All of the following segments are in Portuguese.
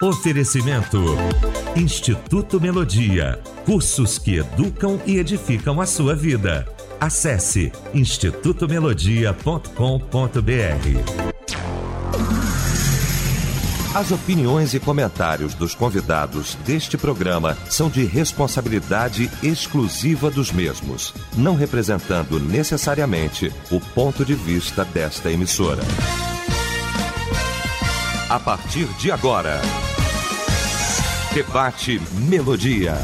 Oferecimento: Instituto Melodia. Cursos que educam e edificam a sua vida. Acesse institutomelodia.com.br. As opiniões e comentários dos convidados deste programa são de responsabilidade exclusiva dos mesmos, não representando necessariamente o ponto de vista desta emissora. A partir de agora, debate Melodia.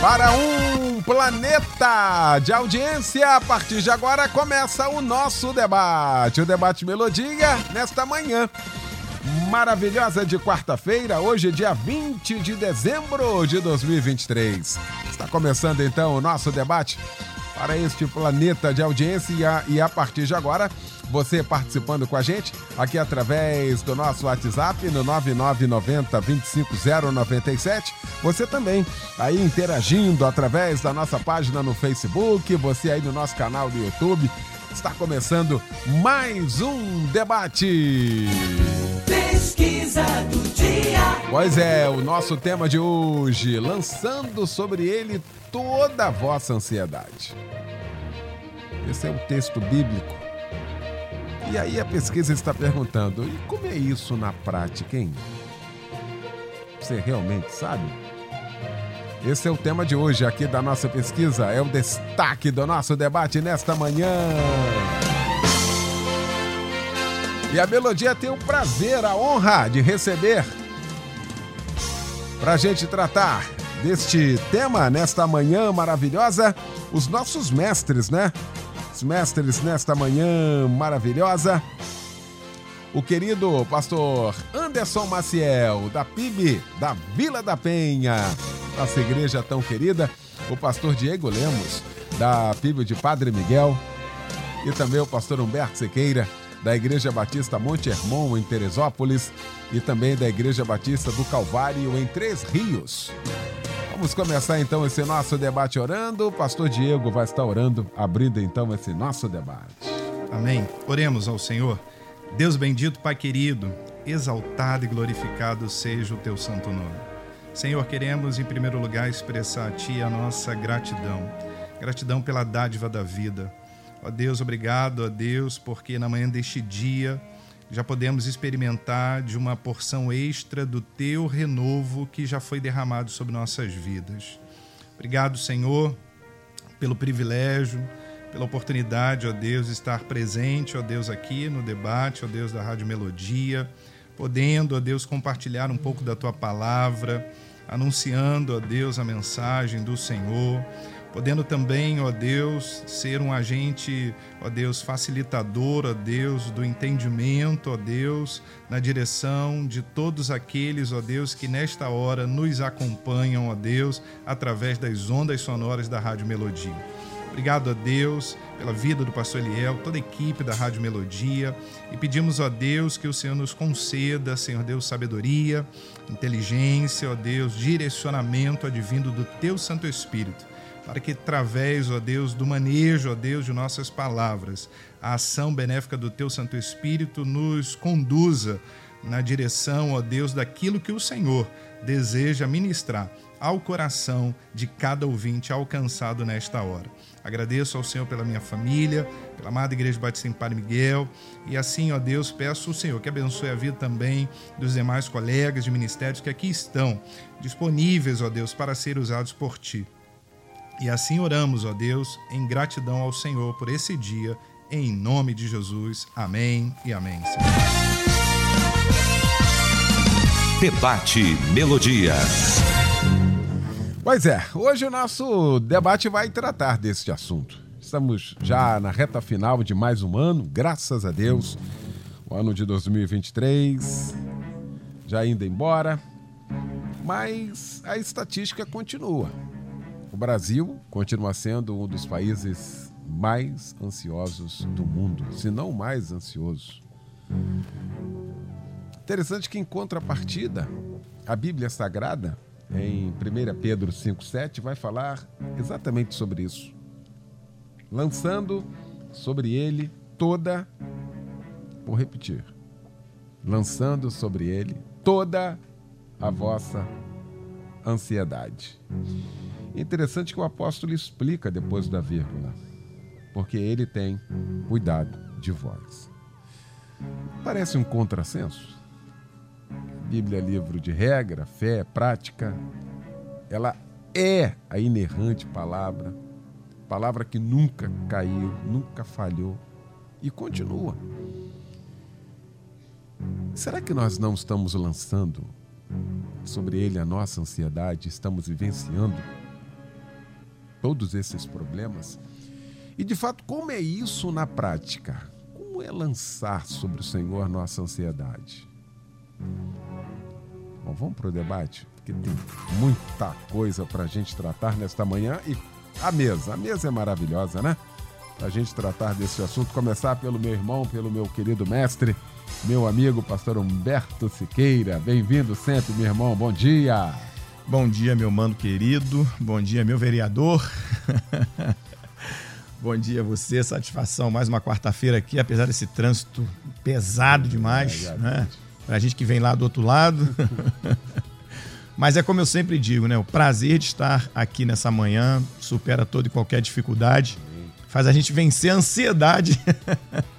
Para um planeta de audiência, a partir de agora começa o nosso debate. O debate Melodia nesta manhã maravilhosa de quarta-feira, hoje, dia 20 de dezembro de 2023. Está começando então o nosso debate para este planeta de audiência e a, e a partir de agora você participando com a gente aqui através do nosso WhatsApp no 9990 25097. Você também aí interagindo através da nossa página no Facebook, você aí no nosso canal do YouTube. Está começando mais um debate. Pesquisa do dia. Pois é, o nosso tema de hoje, lançando sobre ele toda a vossa ansiedade. Esse é o texto bíblico. E aí a pesquisa está perguntando: e como é isso na prática, hein? Você realmente sabe? Esse é o tema de hoje aqui da nossa pesquisa, é o destaque do nosso debate nesta manhã. E a Melodia tem o prazer, a honra de receber para a gente tratar deste tema nesta manhã maravilhosa, os nossos mestres, né? Os mestres nesta manhã maravilhosa. O querido pastor Anderson Maciel, da PIB, da Vila da Penha, nossa igreja tão querida. O pastor Diego Lemos, da PIB de Padre Miguel. E também o pastor Humberto Sequeira, da Igreja Batista Monte Hermon, em Teresópolis, e também da Igreja Batista do Calvário, em Três Rios. Vamos começar então esse nosso debate orando. O pastor Diego vai estar orando, abrindo então esse nosso debate. Amém. Oremos ao Senhor. Deus bendito, Pai querido, exaltado e glorificado seja o teu santo nome. Senhor, queremos em primeiro lugar expressar a Ti a nossa gratidão. Gratidão pela dádiva da vida Ó Deus, obrigado, ó Deus, porque na manhã deste dia já podemos experimentar de uma porção extra do teu renovo que já foi derramado sobre nossas vidas. Obrigado, Senhor, pelo privilégio, pela oportunidade, ó Deus, de estar presente, ó Deus, aqui no debate, ó Deus da Rádio Melodia, podendo, ó Deus, compartilhar um pouco da tua palavra, anunciando, ó Deus, a mensagem do Senhor podendo também, ó Deus, ser um agente, ó Deus, facilitador, ó Deus, do entendimento, ó Deus, na direção de todos aqueles, ó Deus, que nesta hora nos acompanham, ó Deus, através das ondas sonoras da Rádio Melodia. Obrigado a Deus pela vida do pastor Eliel, toda a equipe da Rádio Melodia e pedimos a Deus que o Senhor nos conceda, Senhor Deus, sabedoria, inteligência, ó Deus, direcionamento advindo do teu Santo Espírito para que através, ó Deus, do manejo, ó Deus, de nossas palavras, a ação benéfica do Teu Santo Espírito nos conduza na direção, ó Deus, daquilo que o Senhor deseja ministrar ao coração de cada ouvinte alcançado nesta hora. Agradeço ao Senhor pela minha família, pela amada Igreja Batista em Padre Miguel, e assim, ó Deus, peço ao Senhor que abençoe a vida também dos demais colegas de ministérios que aqui estão disponíveis, ó Deus, para ser usados por Ti. E assim oramos, ó Deus, em gratidão ao Senhor por esse dia, em nome de Jesus. Amém e amém. Senhor. Debate Melodia. Pois é, hoje o nosso debate vai tratar deste assunto. Estamos já na reta final de mais um ano, graças a Deus. O ano de 2023 já indo embora, mas a estatística continua. O Brasil continua sendo um dos países mais ansiosos do mundo, se não o mais ansioso. Interessante que, em contrapartida, a Bíblia Sagrada, em 1 Pedro 5,7, vai falar exatamente sobre isso, lançando sobre ele toda, vou repetir, lançando sobre ele toda a vossa ansiedade. Interessante que o apóstolo explica depois da vírgula, porque ele tem cuidado de vós. Parece um contrassenso. Bíblia é livro de regra, fé, prática. Ela é a inerrante palavra, palavra que nunca caiu, nunca falhou e continua. Será que nós não estamos lançando sobre ele a nossa ansiedade, estamos vivenciando todos esses problemas? E de fato, como é isso na prática? Como é lançar sobre o Senhor nossa ansiedade? Bom, vamos para o debate, porque tem muita coisa para a gente tratar nesta manhã e a mesa. A mesa é maravilhosa, né? Para a gente tratar desse assunto, começar pelo meu irmão, pelo meu querido mestre, meu amigo pastor Humberto Siqueira. Bem-vindo sempre, meu irmão. Bom dia. Bom dia, meu mano querido. Bom dia, meu vereador. Bom dia a você, satisfação. Mais uma quarta-feira aqui, apesar desse trânsito pesado demais, é, né? Pra gente que vem lá do outro lado. Mas é como eu sempre digo, né? O prazer de estar aqui nessa manhã supera toda e qualquer dificuldade, faz a gente vencer a ansiedade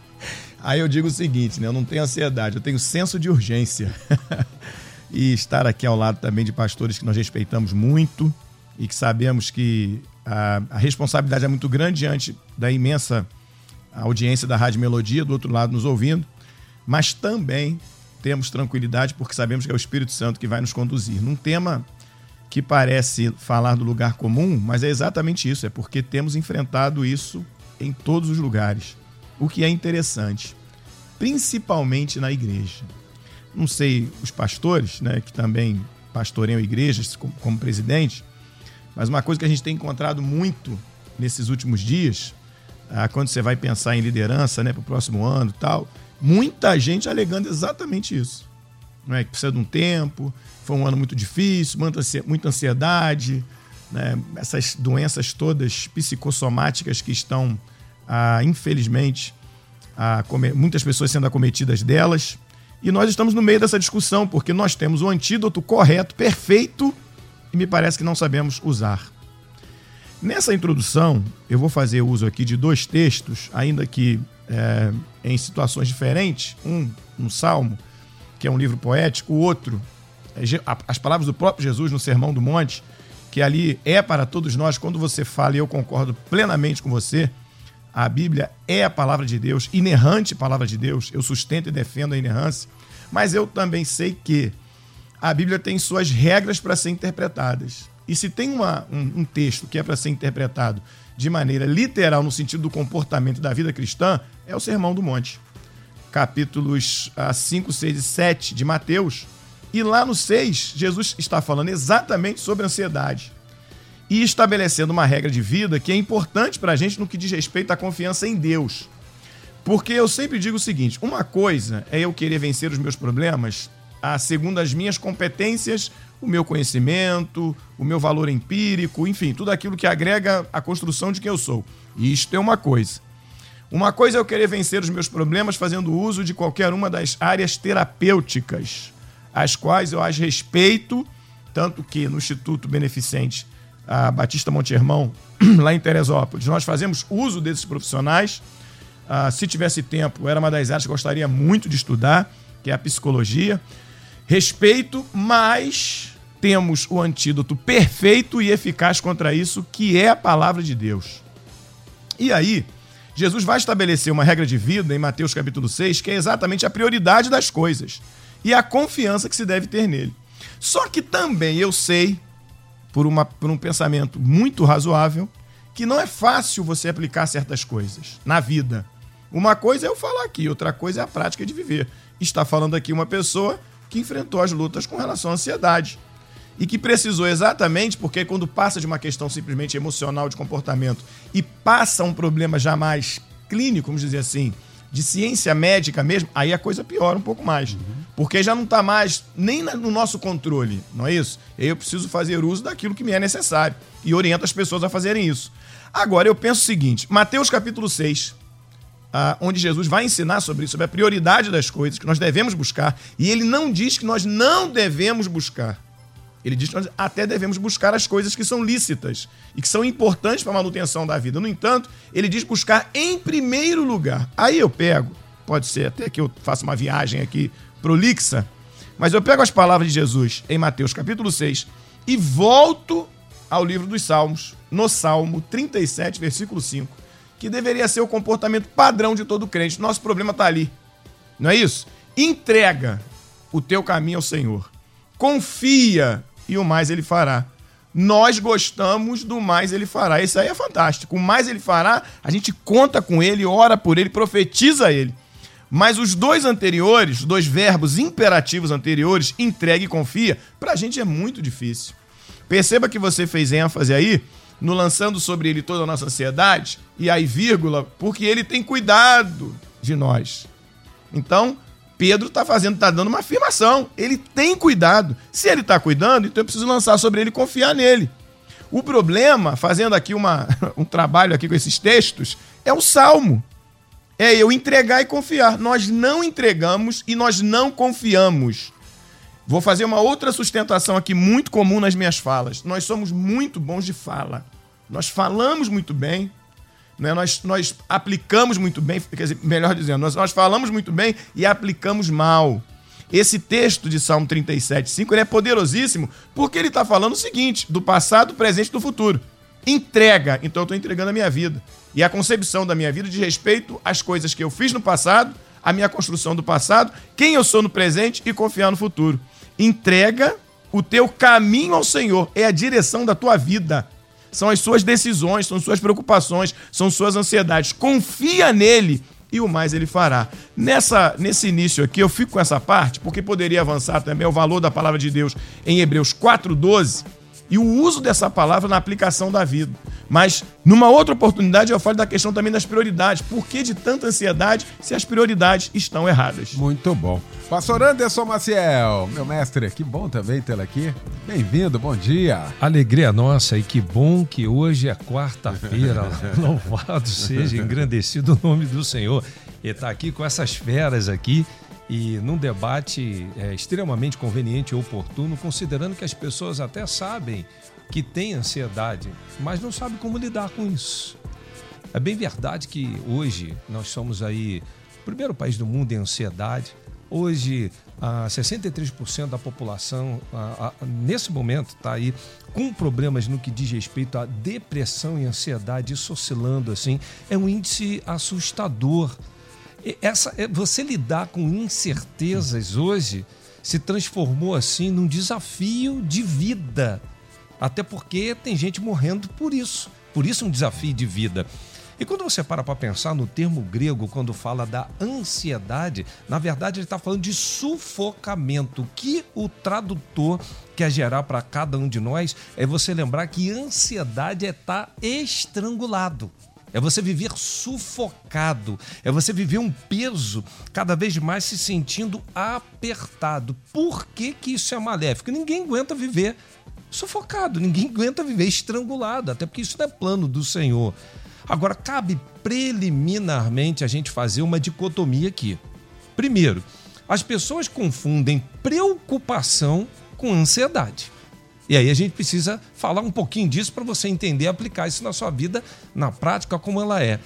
Aí eu digo o seguinte, né? Eu não tenho ansiedade, eu tenho senso de urgência. E estar aqui ao lado também de pastores que nós respeitamos muito e que sabemos que a, a responsabilidade é muito grande diante da imensa audiência da Rádio Melodia, do outro lado nos ouvindo, mas também temos tranquilidade porque sabemos que é o Espírito Santo que vai nos conduzir. Num tema que parece falar do lugar comum, mas é exatamente isso, é porque temos enfrentado isso em todos os lugares o que é interessante, principalmente na igreja. Não sei os pastores, né, que também pastoreiam igrejas como, como presidente, mas uma coisa que a gente tem encontrado muito nesses últimos dias, ah, quando você vai pensar em liderança né, para o próximo ano tal, muita gente alegando exatamente isso. Não é? Que precisa de um tempo, foi um ano muito difícil, muita ansiedade, né? essas doenças todas psicossomáticas que estão ah, infelizmente, ah, muitas pessoas sendo acometidas delas. E nós estamos no meio dessa discussão, porque nós temos o antídoto correto, perfeito, e me parece que não sabemos usar. Nessa introdução, eu vou fazer uso aqui de dois textos, ainda que é, em situações diferentes. Um, um salmo, que é um livro poético, o outro, é, as palavras do próprio Jesus no Sermão do Monte, que ali é para todos nós, quando você fala, e eu concordo plenamente com você, a Bíblia é a palavra de Deus, inerrante palavra de Deus. Eu sustento e defendo a inerrância. Mas eu também sei que a Bíblia tem suas regras para ser interpretadas. E se tem uma, um, um texto que é para ser interpretado de maneira literal, no sentido do comportamento da vida cristã, é o Sermão do Monte. Capítulos 5, ah, 6 e 7 de Mateus. E lá no 6, Jesus está falando exatamente sobre ansiedade e estabelecendo uma regra de vida que é importante para a gente no que diz respeito à confiança em Deus. Porque eu sempre digo o seguinte: uma coisa é eu querer vencer os meus problemas a, segundo as minhas competências, o meu conhecimento, o meu valor empírico, enfim, tudo aquilo que agrega a construção de quem eu sou. Isto é uma coisa. Uma coisa é eu querer vencer os meus problemas fazendo uso de qualquer uma das áreas terapêuticas, as quais eu as respeito, tanto que no Instituto Beneficente a Batista Monte Hermão, lá em Teresópolis. Nós fazemos uso desses profissionais. Ah, se tivesse tempo, era uma das áreas que gostaria muito de estudar, que é a psicologia. Respeito, mas temos o antídoto perfeito e eficaz contra isso, que é a palavra de Deus. E aí, Jesus vai estabelecer uma regra de vida em Mateus capítulo 6, que é exatamente a prioridade das coisas e a confiança que se deve ter nele. Só que também eu sei por, uma, por um pensamento muito razoável que não é fácil você aplicar certas coisas na vida. Uma coisa é eu falar aqui, outra coisa é a prática de viver. Está falando aqui uma pessoa que enfrentou as lutas com relação à ansiedade e que precisou exatamente porque quando passa de uma questão simplesmente emocional de comportamento e passa um problema jamais clínico, vamos dizer assim, de ciência médica mesmo, aí a coisa piora um pouco mais. Uhum. Porque já não está mais nem no nosso controle, não é isso? Eu preciso fazer uso daquilo que me é necessário e oriento as pessoas a fazerem isso. Agora, eu penso o seguinte: Mateus capítulo 6, ah, onde Jesus vai ensinar sobre isso, sobre a prioridade das coisas que nós devemos buscar. E ele não diz que nós não devemos buscar. Ele diz que nós até devemos buscar as coisas que são lícitas e que são importantes para a manutenção da vida. No entanto, ele diz buscar em primeiro lugar. Aí eu pego, pode ser até que eu faça uma viagem aqui prolixa, mas eu pego as palavras de Jesus em Mateus capítulo 6 e volto ao livro dos Salmos, no Salmo 37, versículo 5, que deveria ser o comportamento padrão de todo crente. Nosso problema está ali. Não é isso? Entrega o teu caminho ao Senhor. Confia e o mais ele fará. Nós gostamos do mais ele fará. Isso aí é fantástico. O mais ele fará, a gente conta com ele, ora por ele, profetiza ele. Mas os dois anteriores, os dois verbos imperativos anteriores, entregue e confia, para a gente é muito difícil. Perceba que você fez ênfase aí no lançando sobre ele toda a nossa ansiedade, e aí vírgula, porque ele tem cuidado de nós. Então, Pedro está fazendo, está dando uma afirmação. Ele tem cuidado. Se ele está cuidando, então eu preciso lançar sobre ele e confiar nele. O problema, fazendo aqui uma, um trabalho aqui com esses textos, é o salmo. É eu entregar e confiar. Nós não entregamos e nós não confiamos. Vou fazer uma outra sustentação aqui muito comum nas minhas falas. Nós somos muito bons de fala. Nós falamos muito bem, né? nós, nós aplicamos muito bem, quer dizer, melhor dizendo, nós, nós falamos muito bem e aplicamos mal. Esse texto de Salmo 37, 5 ele é poderosíssimo porque ele está falando o seguinte: do passado, presente e do futuro. Entrega. Então eu estou entregando a minha vida. E a concepção da minha vida de respeito às coisas que eu fiz no passado, a minha construção do passado, quem eu sou no presente e confiar no futuro. Entrega o teu caminho ao Senhor. É a direção da tua vida. São as suas decisões, são suas preocupações, são suas ansiedades. Confia nele e o mais ele fará. Nessa, nesse início aqui, eu fico com essa parte, porque poderia avançar também o valor da palavra de Deus em Hebreus 4,12 e o uso dessa palavra na aplicação da vida. Mas, numa outra oportunidade, eu falo da questão também das prioridades. Por que de tanta ansiedade se as prioridades estão erradas? Muito bom. Pastor Anderson Maciel, meu mestre, que bom também tê-lo aqui. Bem-vindo, bom dia. Alegria nossa e que bom que hoje é quarta-feira. Louvado seja, engrandecido o nome do Senhor. E está aqui com essas feras aqui e num debate é, extremamente conveniente e oportuno, considerando que as pessoas até sabem que têm ansiedade, mas não sabem como lidar com isso. É bem verdade que hoje nós somos aí o primeiro país do mundo em ansiedade. Hoje, ah, 63% da população, ah, ah, nesse momento, está aí com problemas no que diz respeito à depressão e ansiedade, isso oscilando assim. É um índice assustador essa, é, você lidar com incertezas hoje se transformou assim num desafio de vida. Até porque tem gente morrendo por isso. Por isso um desafio de vida. E quando você para para pensar no termo grego, quando fala da ansiedade, na verdade ele está falando de sufocamento. Que o tradutor quer gerar para cada um de nós é você lembrar que ansiedade é estar tá estrangulado é você viver sufocado, é você viver um peso cada vez mais se sentindo apertado. Por que, que isso é maléfico? Ninguém aguenta viver sufocado, ninguém aguenta viver estrangulado, até porque isso não é plano do Senhor. Agora, cabe preliminarmente a gente fazer uma dicotomia aqui. Primeiro, as pessoas confundem preocupação com ansiedade. E aí a gente precisa falar um pouquinho disso para você entender, aplicar isso na sua vida, na prática, como ela é.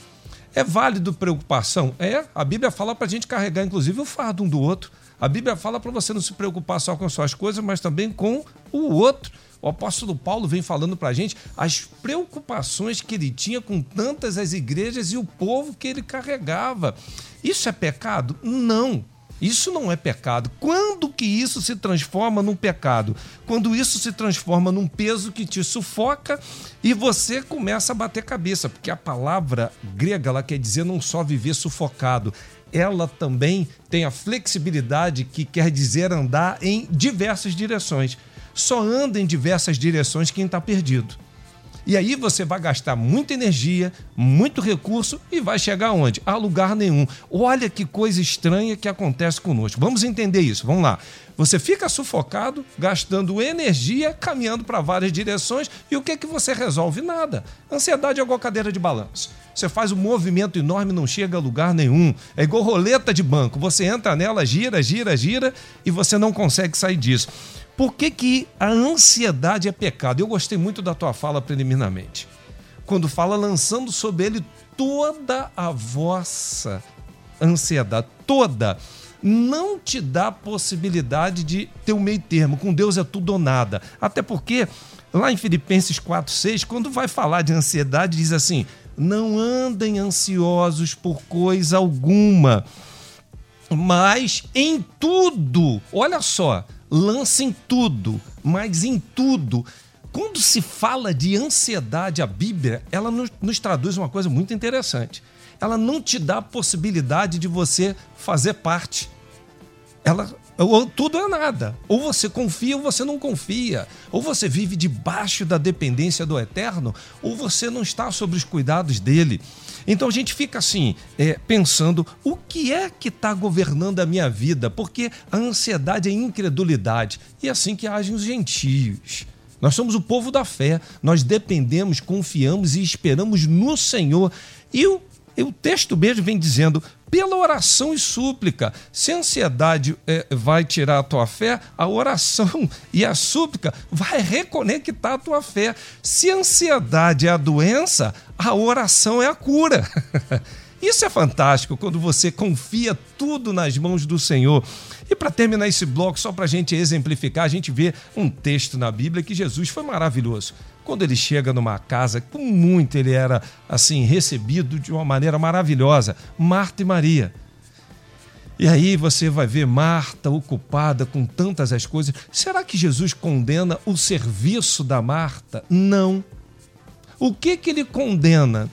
É válido preocupação? É. A Bíblia fala para a gente carregar, inclusive, o fardo um do outro. A Bíblia fala para você não se preocupar só com suas coisas, mas também com o outro. O apóstolo Paulo vem falando para a gente as preocupações que ele tinha com tantas as igrejas e o povo que ele carregava. Isso é pecado? Não. Isso não é pecado. Quando que isso se transforma num pecado? Quando isso se transforma num peso que te sufoca e você começa a bater cabeça, porque a palavra grega ela quer dizer não só viver sufocado, ela também tem a flexibilidade que quer dizer andar em diversas direções. Só anda em diversas direções quem está perdido. E aí você vai gastar muita energia, muito recurso e vai chegar onde? A lugar nenhum. Olha que coisa estranha que acontece conosco. Vamos entender isso. Vamos lá. Você fica sufocado, gastando energia, caminhando para várias direções e o que que você resolve? Nada. Ansiedade é igual cadeira de balanço. Você faz um movimento enorme, não chega a lugar nenhum. É igual roleta de banco. Você entra nela, gira, gira, gira e você não consegue sair disso. Por que, que a ansiedade é pecado? Eu gostei muito da tua fala preliminarmente. Quando fala lançando sobre ele toda a vossa ansiedade, toda não te dá possibilidade de ter um meio termo. Com Deus é tudo ou nada. Até porque, lá em Filipenses 4,6, quando vai falar de ansiedade, diz assim: não andem ansiosos por coisa alguma, mas em tudo, olha só, lancem tudo, mas em tudo. Quando se fala de ansiedade, a Bíblia, ela nos, nos traduz uma coisa muito interessante ela não te dá a possibilidade de você fazer parte. Ela ou tudo é nada. Ou você confia ou você não confia. Ou você vive debaixo da dependência do eterno, ou você não está sob os cuidados dele. Então a gente fica assim, é, pensando: o que é que está governando a minha vida? Porque a ansiedade é incredulidade. E é assim que agem os gentios. Nós somos o povo da fé, nós dependemos, confiamos e esperamos no Senhor. E o e o texto mesmo vem dizendo: pela oração e súplica. Se a ansiedade é, vai tirar a tua fé, a oração e a súplica vai reconectar a tua fé. Se a ansiedade é a doença, a oração é a cura. Isso é fantástico quando você confia tudo nas mãos do Senhor. E para terminar esse bloco, só para a gente exemplificar, a gente vê um texto na Bíblia que Jesus foi maravilhoso. Quando ele chega numa casa, com muito ele era assim recebido de uma maneira maravilhosa, Marta e Maria. E aí você vai ver Marta ocupada com tantas as coisas. Será que Jesus condena o serviço da Marta? Não. O que que ele condena?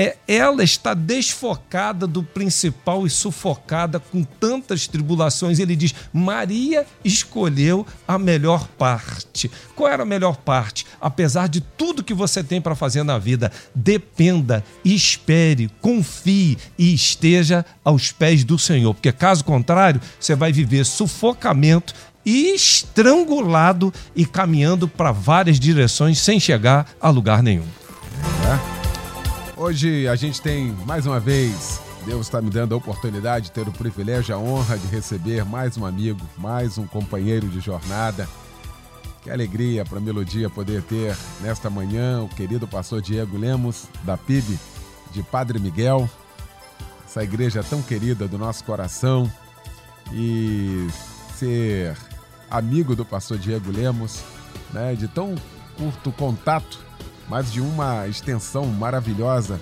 É, ela está desfocada do principal e sufocada com tantas tribulações. Ele diz: Maria escolheu a melhor parte. Qual era a melhor parte? Apesar de tudo que você tem para fazer na vida, dependa, espere, confie e esteja aos pés do Senhor, porque caso contrário, você vai viver sufocamento estrangulado e caminhando para várias direções sem chegar a lugar nenhum. É. Hoje a gente tem mais uma vez, Deus está me dando a oportunidade de ter o privilégio, a honra de receber mais um amigo, mais um companheiro de jornada. Que alegria para a Melodia poder ter nesta manhã o querido pastor Diego Lemos, da PIB de Padre Miguel, essa igreja tão querida do nosso coração, e ser amigo do pastor Diego Lemos, né, de tão curto contato mas de uma extensão maravilhosa,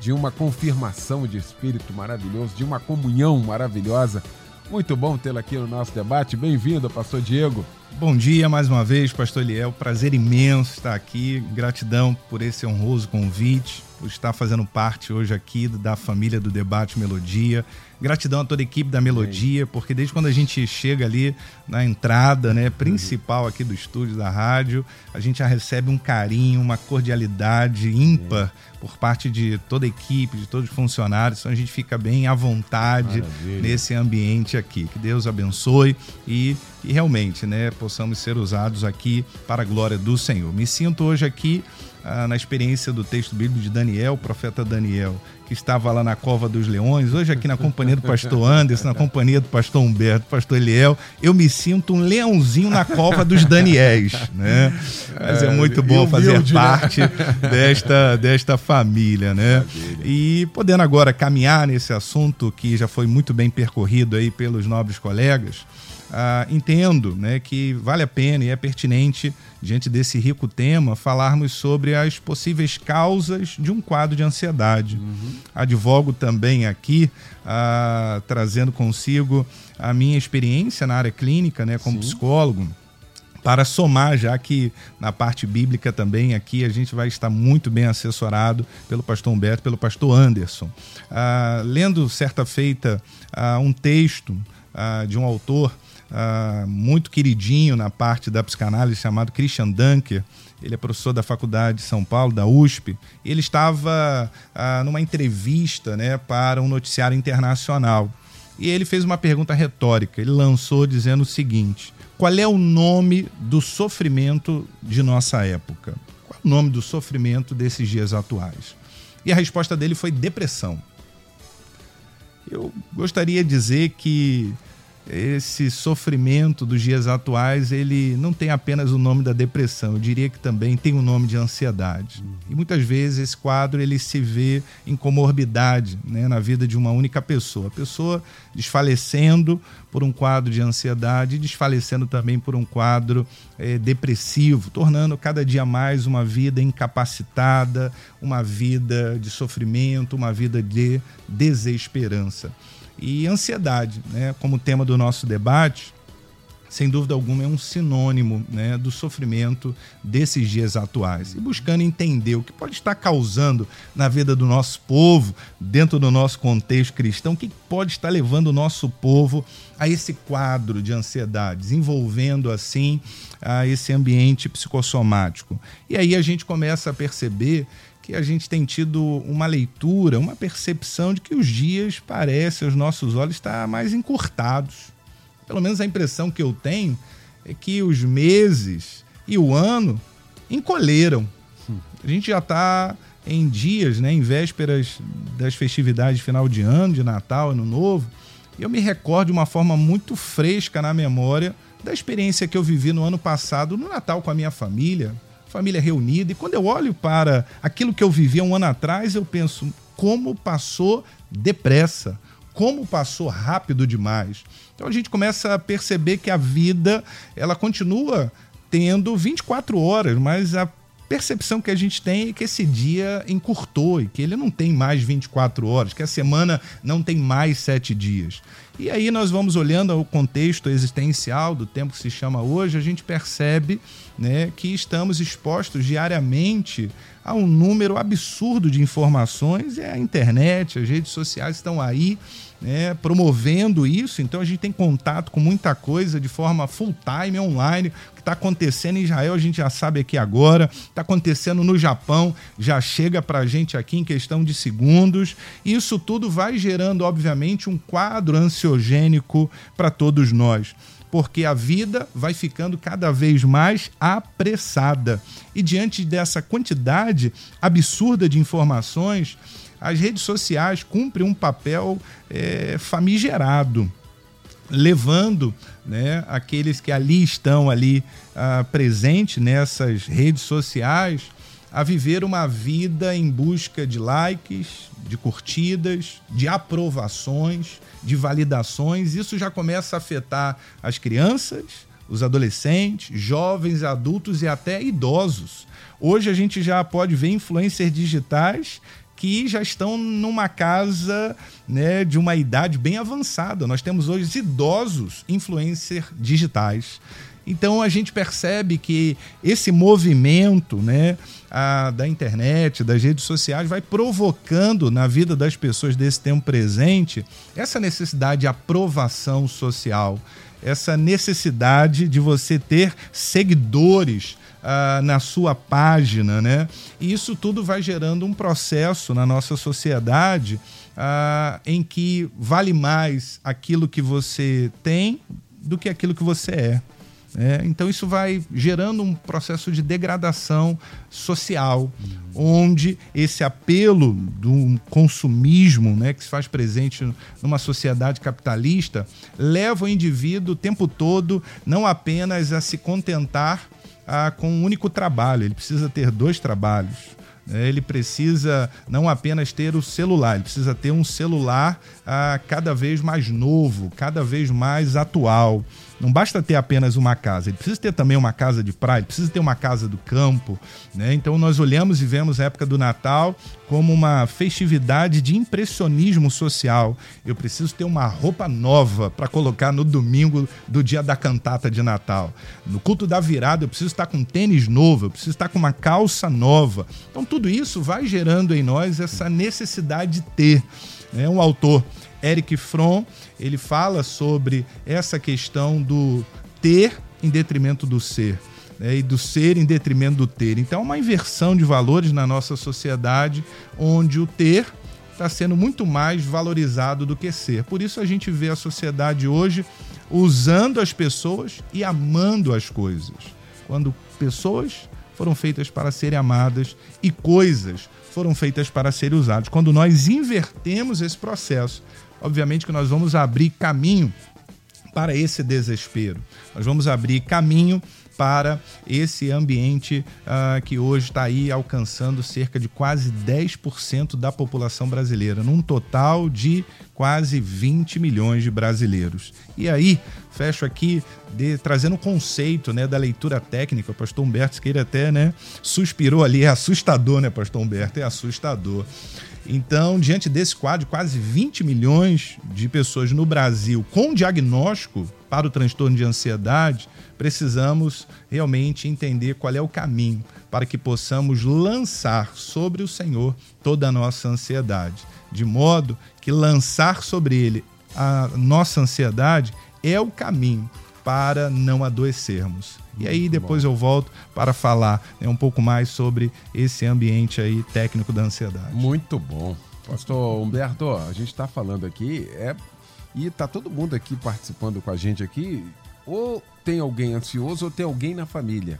de uma confirmação de espírito maravilhoso, de uma comunhão maravilhosa. Muito bom tê-lo aqui no nosso debate. Bem-vindo, Pastor Diego. Bom dia mais uma vez, Pastor Liel. Prazer imenso estar aqui. Gratidão por esse honroso convite, estar fazendo parte hoje aqui da família do Debate Melodia. Gratidão a toda a equipe da Melodia, porque desde quando a gente chega ali na entrada né, principal aqui do estúdio da rádio, a gente já recebe um carinho, uma cordialidade ímpar por parte de toda a equipe, de todos os funcionários. Então a gente fica bem à vontade Maravilha. nesse ambiente aqui. Que Deus abençoe e, e realmente né, possamos ser usados aqui para a glória do Senhor. Me sinto hoje aqui ah, na experiência do texto bíblico de Daniel, profeta Daniel, que estava lá na Cova dos Leões, hoje aqui na companhia do pastor Anderson, na companhia do pastor Humberto, pastor Eliel, eu me sinto um leãozinho na cova dos Daniéis, né? Mas é, é muito bom fazer né? parte desta, desta família, né? E podendo agora caminhar nesse assunto que já foi muito bem percorrido aí pelos nobres colegas, ah, entendo né, que vale a pena e é pertinente, diante desse rico tema, falarmos sobre as possíveis causas de um quadro de ansiedade. Uhum. Advogo também aqui, ah, trazendo consigo a minha experiência na área clínica né, como Sim. psicólogo para somar, já que na parte bíblica também aqui a gente vai estar muito bem assessorado pelo pastor Humberto, pelo pastor Anderson. Ah, lendo certa feita ah, um texto ah, de um autor uh, muito queridinho na parte da psicanálise chamado Christian Dunker. Ele é professor da Faculdade de São Paulo, da USP. Ele estava uh, numa entrevista né, para um noticiário internacional. E ele fez uma pergunta retórica. Ele lançou dizendo o seguinte: Qual é o nome do sofrimento de nossa época? Qual é o nome do sofrimento desses dias atuais? E a resposta dele foi depressão. Eu gostaria de dizer que esse sofrimento dos dias atuais, ele não tem apenas o nome da depressão, eu diria que também tem o nome de ansiedade. E muitas vezes esse quadro ele se vê em comorbidade né, na vida de uma única pessoa. A pessoa desfalecendo por um quadro de ansiedade e desfalecendo também por um quadro é, depressivo, tornando cada dia mais uma vida incapacitada, uma vida de sofrimento, uma vida de desesperança e ansiedade, né, como tema do nosso debate, sem dúvida alguma é um sinônimo né, do sofrimento desses dias atuais. E buscando entender o que pode estar causando na vida do nosso povo, dentro do nosso contexto cristão, o que pode estar levando o nosso povo a esse quadro de ansiedade, desenvolvendo assim a esse ambiente psicossomático. E aí a gente começa a perceber que a gente tem tido uma leitura, uma percepção de que os dias parecem, aos nossos olhos, estar mais encurtados. Pelo menos a impressão que eu tenho é que os meses e o ano encolheram. A gente já está em dias, né, em vésperas das festividades de final de ano, de Natal, Ano Novo, eu me recordo de uma forma muito fresca na memória da experiência que eu vivi no ano passado no Natal com a minha família, família reunida. E quando eu olho para aquilo que eu vivia um ano atrás, eu penso como passou depressa, como passou rápido demais. Então a gente começa a perceber que a vida ela continua tendo 24 horas, mas a percepção que a gente tem é que esse dia encurtou e que ele não tem mais 24 horas, que a semana não tem mais sete dias. E aí nós vamos olhando o contexto existencial do tempo que se chama hoje, a gente percebe né, que estamos expostos diariamente a um número absurdo de informações e a internet, as redes sociais estão aí né, promovendo isso, então a gente tem contato com muita coisa de forma full time, online. O que está acontecendo em Israel a gente já sabe aqui agora, está acontecendo no Japão, já chega para a gente aqui em questão de segundos. Isso tudo vai gerando, obviamente, um quadro ansiogênico para todos nós porque a vida vai ficando cada vez mais apressada. E diante dessa quantidade absurda de informações, as redes sociais cumprem um papel é, famigerado, levando né, aqueles que ali estão ali ah, presentes nessas redes sociais a viver uma vida em busca de likes, de curtidas, de aprovações, de validações. Isso já começa a afetar as crianças, os adolescentes, jovens, adultos e até idosos. Hoje a gente já pode ver influencers digitais que já estão numa casa né, de uma idade bem avançada. Nós temos hoje idosos influencers digitais. Então a gente percebe que esse movimento né, a, da internet, das redes sociais, vai provocando na vida das pessoas desse tempo presente essa necessidade de aprovação social, essa necessidade de você ter seguidores ah, na sua página, né? E isso tudo vai gerando um processo na nossa sociedade ah, em que vale mais aquilo que você tem do que aquilo que você é. É, então isso vai gerando um processo de degradação social, onde esse apelo do consumismo né, que se faz presente numa sociedade capitalista leva o indivíduo o tempo todo não apenas a se contentar ah, com um único trabalho, ele precisa ter dois trabalhos. Né? Ele precisa não apenas ter o celular, ele precisa ter um celular ah, cada vez mais novo, cada vez mais atual. Não basta ter apenas uma casa, ele precisa ter também uma casa de praia, precisa ter uma casa do campo. Né? Então nós olhamos e vemos a época do Natal como uma festividade de impressionismo social. Eu preciso ter uma roupa nova para colocar no domingo do dia da cantata de Natal. No culto da virada, eu preciso estar com tênis novo, eu preciso estar com uma calça nova. Então tudo isso vai gerando em nós essa necessidade de ter. Né? Um autor Eric Fromm, ele fala sobre essa questão do ter em detrimento do ser. Né, e do ser em detrimento do ter. Então, é uma inversão de valores na nossa sociedade, onde o ter está sendo muito mais valorizado do que ser. Por isso, a gente vê a sociedade hoje usando as pessoas e amando as coisas. Quando pessoas foram feitas para serem amadas e coisas foram feitas para serem usadas. Quando nós invertemos esse processo, obviamente que nós vamos abrir caminho para esse desespero. Nós vamos abrir caminho para esse ambiente uh, que hoje está aí alcançando cerca de quase 10% da população brasileira, num total de quase 20 milhões de brasileiros. E aí, fecho aqui de, trazendo o conceito né, da leitura técnica, o pastor Humberto Siqueira até né, suspirou ali, é assustador, né, pastor Humberto? É assustador. Então, diante desse quadro, quase 20 milhões de pessoas no Brasil com diagnóstico para o transtorno de ansiedade, precisamos realmente entender qual é o caminho para que possamos lançar sobre o Senhor toda a nossa ansiedade, de modo que lançar sobre ele a nossa ansiedade é o caminho para não adoecermos. E aí depois eu volto para falar né, um pouco mais sobre esse ambiente aí técnico da ansiedade. Muito bom. Pastor Humberto, a gente está falando aqui, é, e está todo mundo aqui participando com a gente aqui, ou tem alguém ansioso ou tem alguém na família.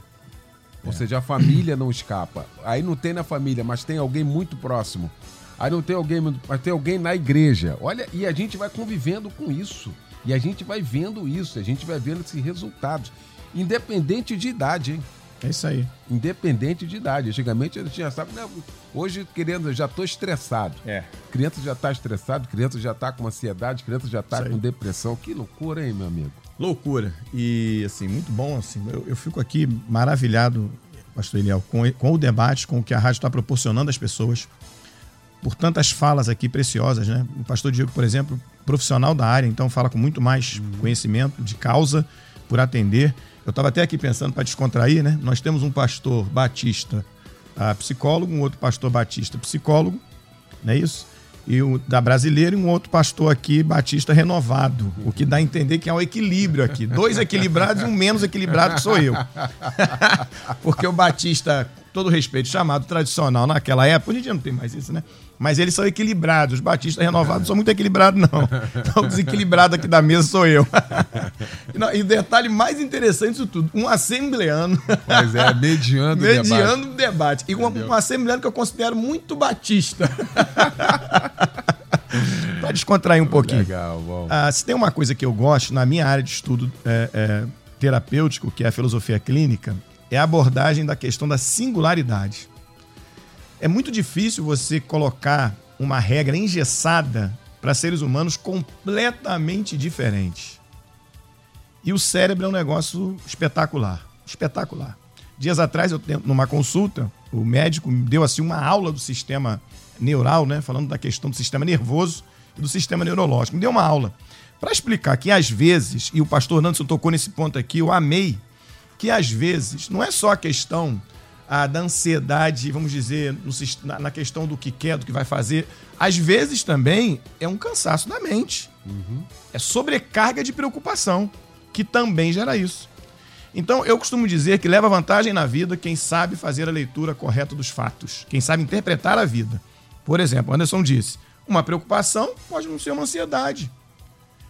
É. Ou seja, a família não escapa. Aí não tem na família, mas tem alguém muito próximo. Aí não tem alguém, mas tem alguém na igreja. Olha, e a gente vai convivendo com isso. E a gente vai vendo isso, a gente vai vendo esses resultados. Independente de idade, hein? É isso aí. Independente de idade. Antigamente a gente já sabe, né? hoje querendo, já estou estressado. É. Criança já está estressado, criança já está com ansiedade, criança já está com depressão. Que loucura, hein, meu amigo? Loucura. E, assim, muito bom, assim. Eu, eu fico aqui maravilhado, pastor Eliel, com, com o debate, com o que a rádio está proporcionando às pessoas, por tantas falas aqui preciosas, né? O pastor Diego, por exemplo, profissional da área, então fala com muito mais uhum. conhecimento de causa por atender. Eu estava até aqui pensando para descontrair, né? Nós temos um pastor batista uh, psicólogo, um outro pastor batista psicólogo, não é isso? E o da brasileira e um outro pastor aqui, batista renovado. O que dá a entender que há um equilíbrio aqui. Dois equilibrados e um menos equilibrado que sou eu. Porque o batista, todo respeito, chamado tradicional naquela época, hoje em dia não tem mais isso, né? Mas eles são equilibrados. Os batistas renovados não são muito equilibrados, não. Então, o desequilibrado aqui da mesa sou eu. E o detalhe mais interessante disso tudo, um assembleano. Pois é, mediando o debate. Mediando o debate. E um, um assembleano que eu considero muito batista. Para descontrair um pouquinho. Legal, bom. Ah, se tem uma coisa que eu gosto na minha área de estudo é, é, terapêutico, que é a filosofia clínica, é a abordagem da questão da singularidade. É muito difícil você colocar uma regra engessada para seres humanos completamente diferentes. E o cérebro é um negócio espetacular, espetacular. Dias atrás, eu numa consulta, o médico me deu assim uma aula do sistema neural, né, falando da questão do sistema nervoso e do sistema neurológico. Me deu uma aula para explicar que às vezes, e o pastor Nanson tocou nesse ponto aqui, eu amei, que às vezes não é só a questão a, da ansiedade, vamos dizer, no, na, na, questão do que quer, do que vai fazer. Às vezes também é um cansaço da mente. Uhum. É sobrecarga de preocupação, que também gera isso. Então, eu costumo dizer que leva vantagem na vida quem sabe fazer a leitura correta dos fatos, quem sabe interpretar a vida. Por exemplo, Anderson disse: uma preocupação pode não ser uma ansiedade.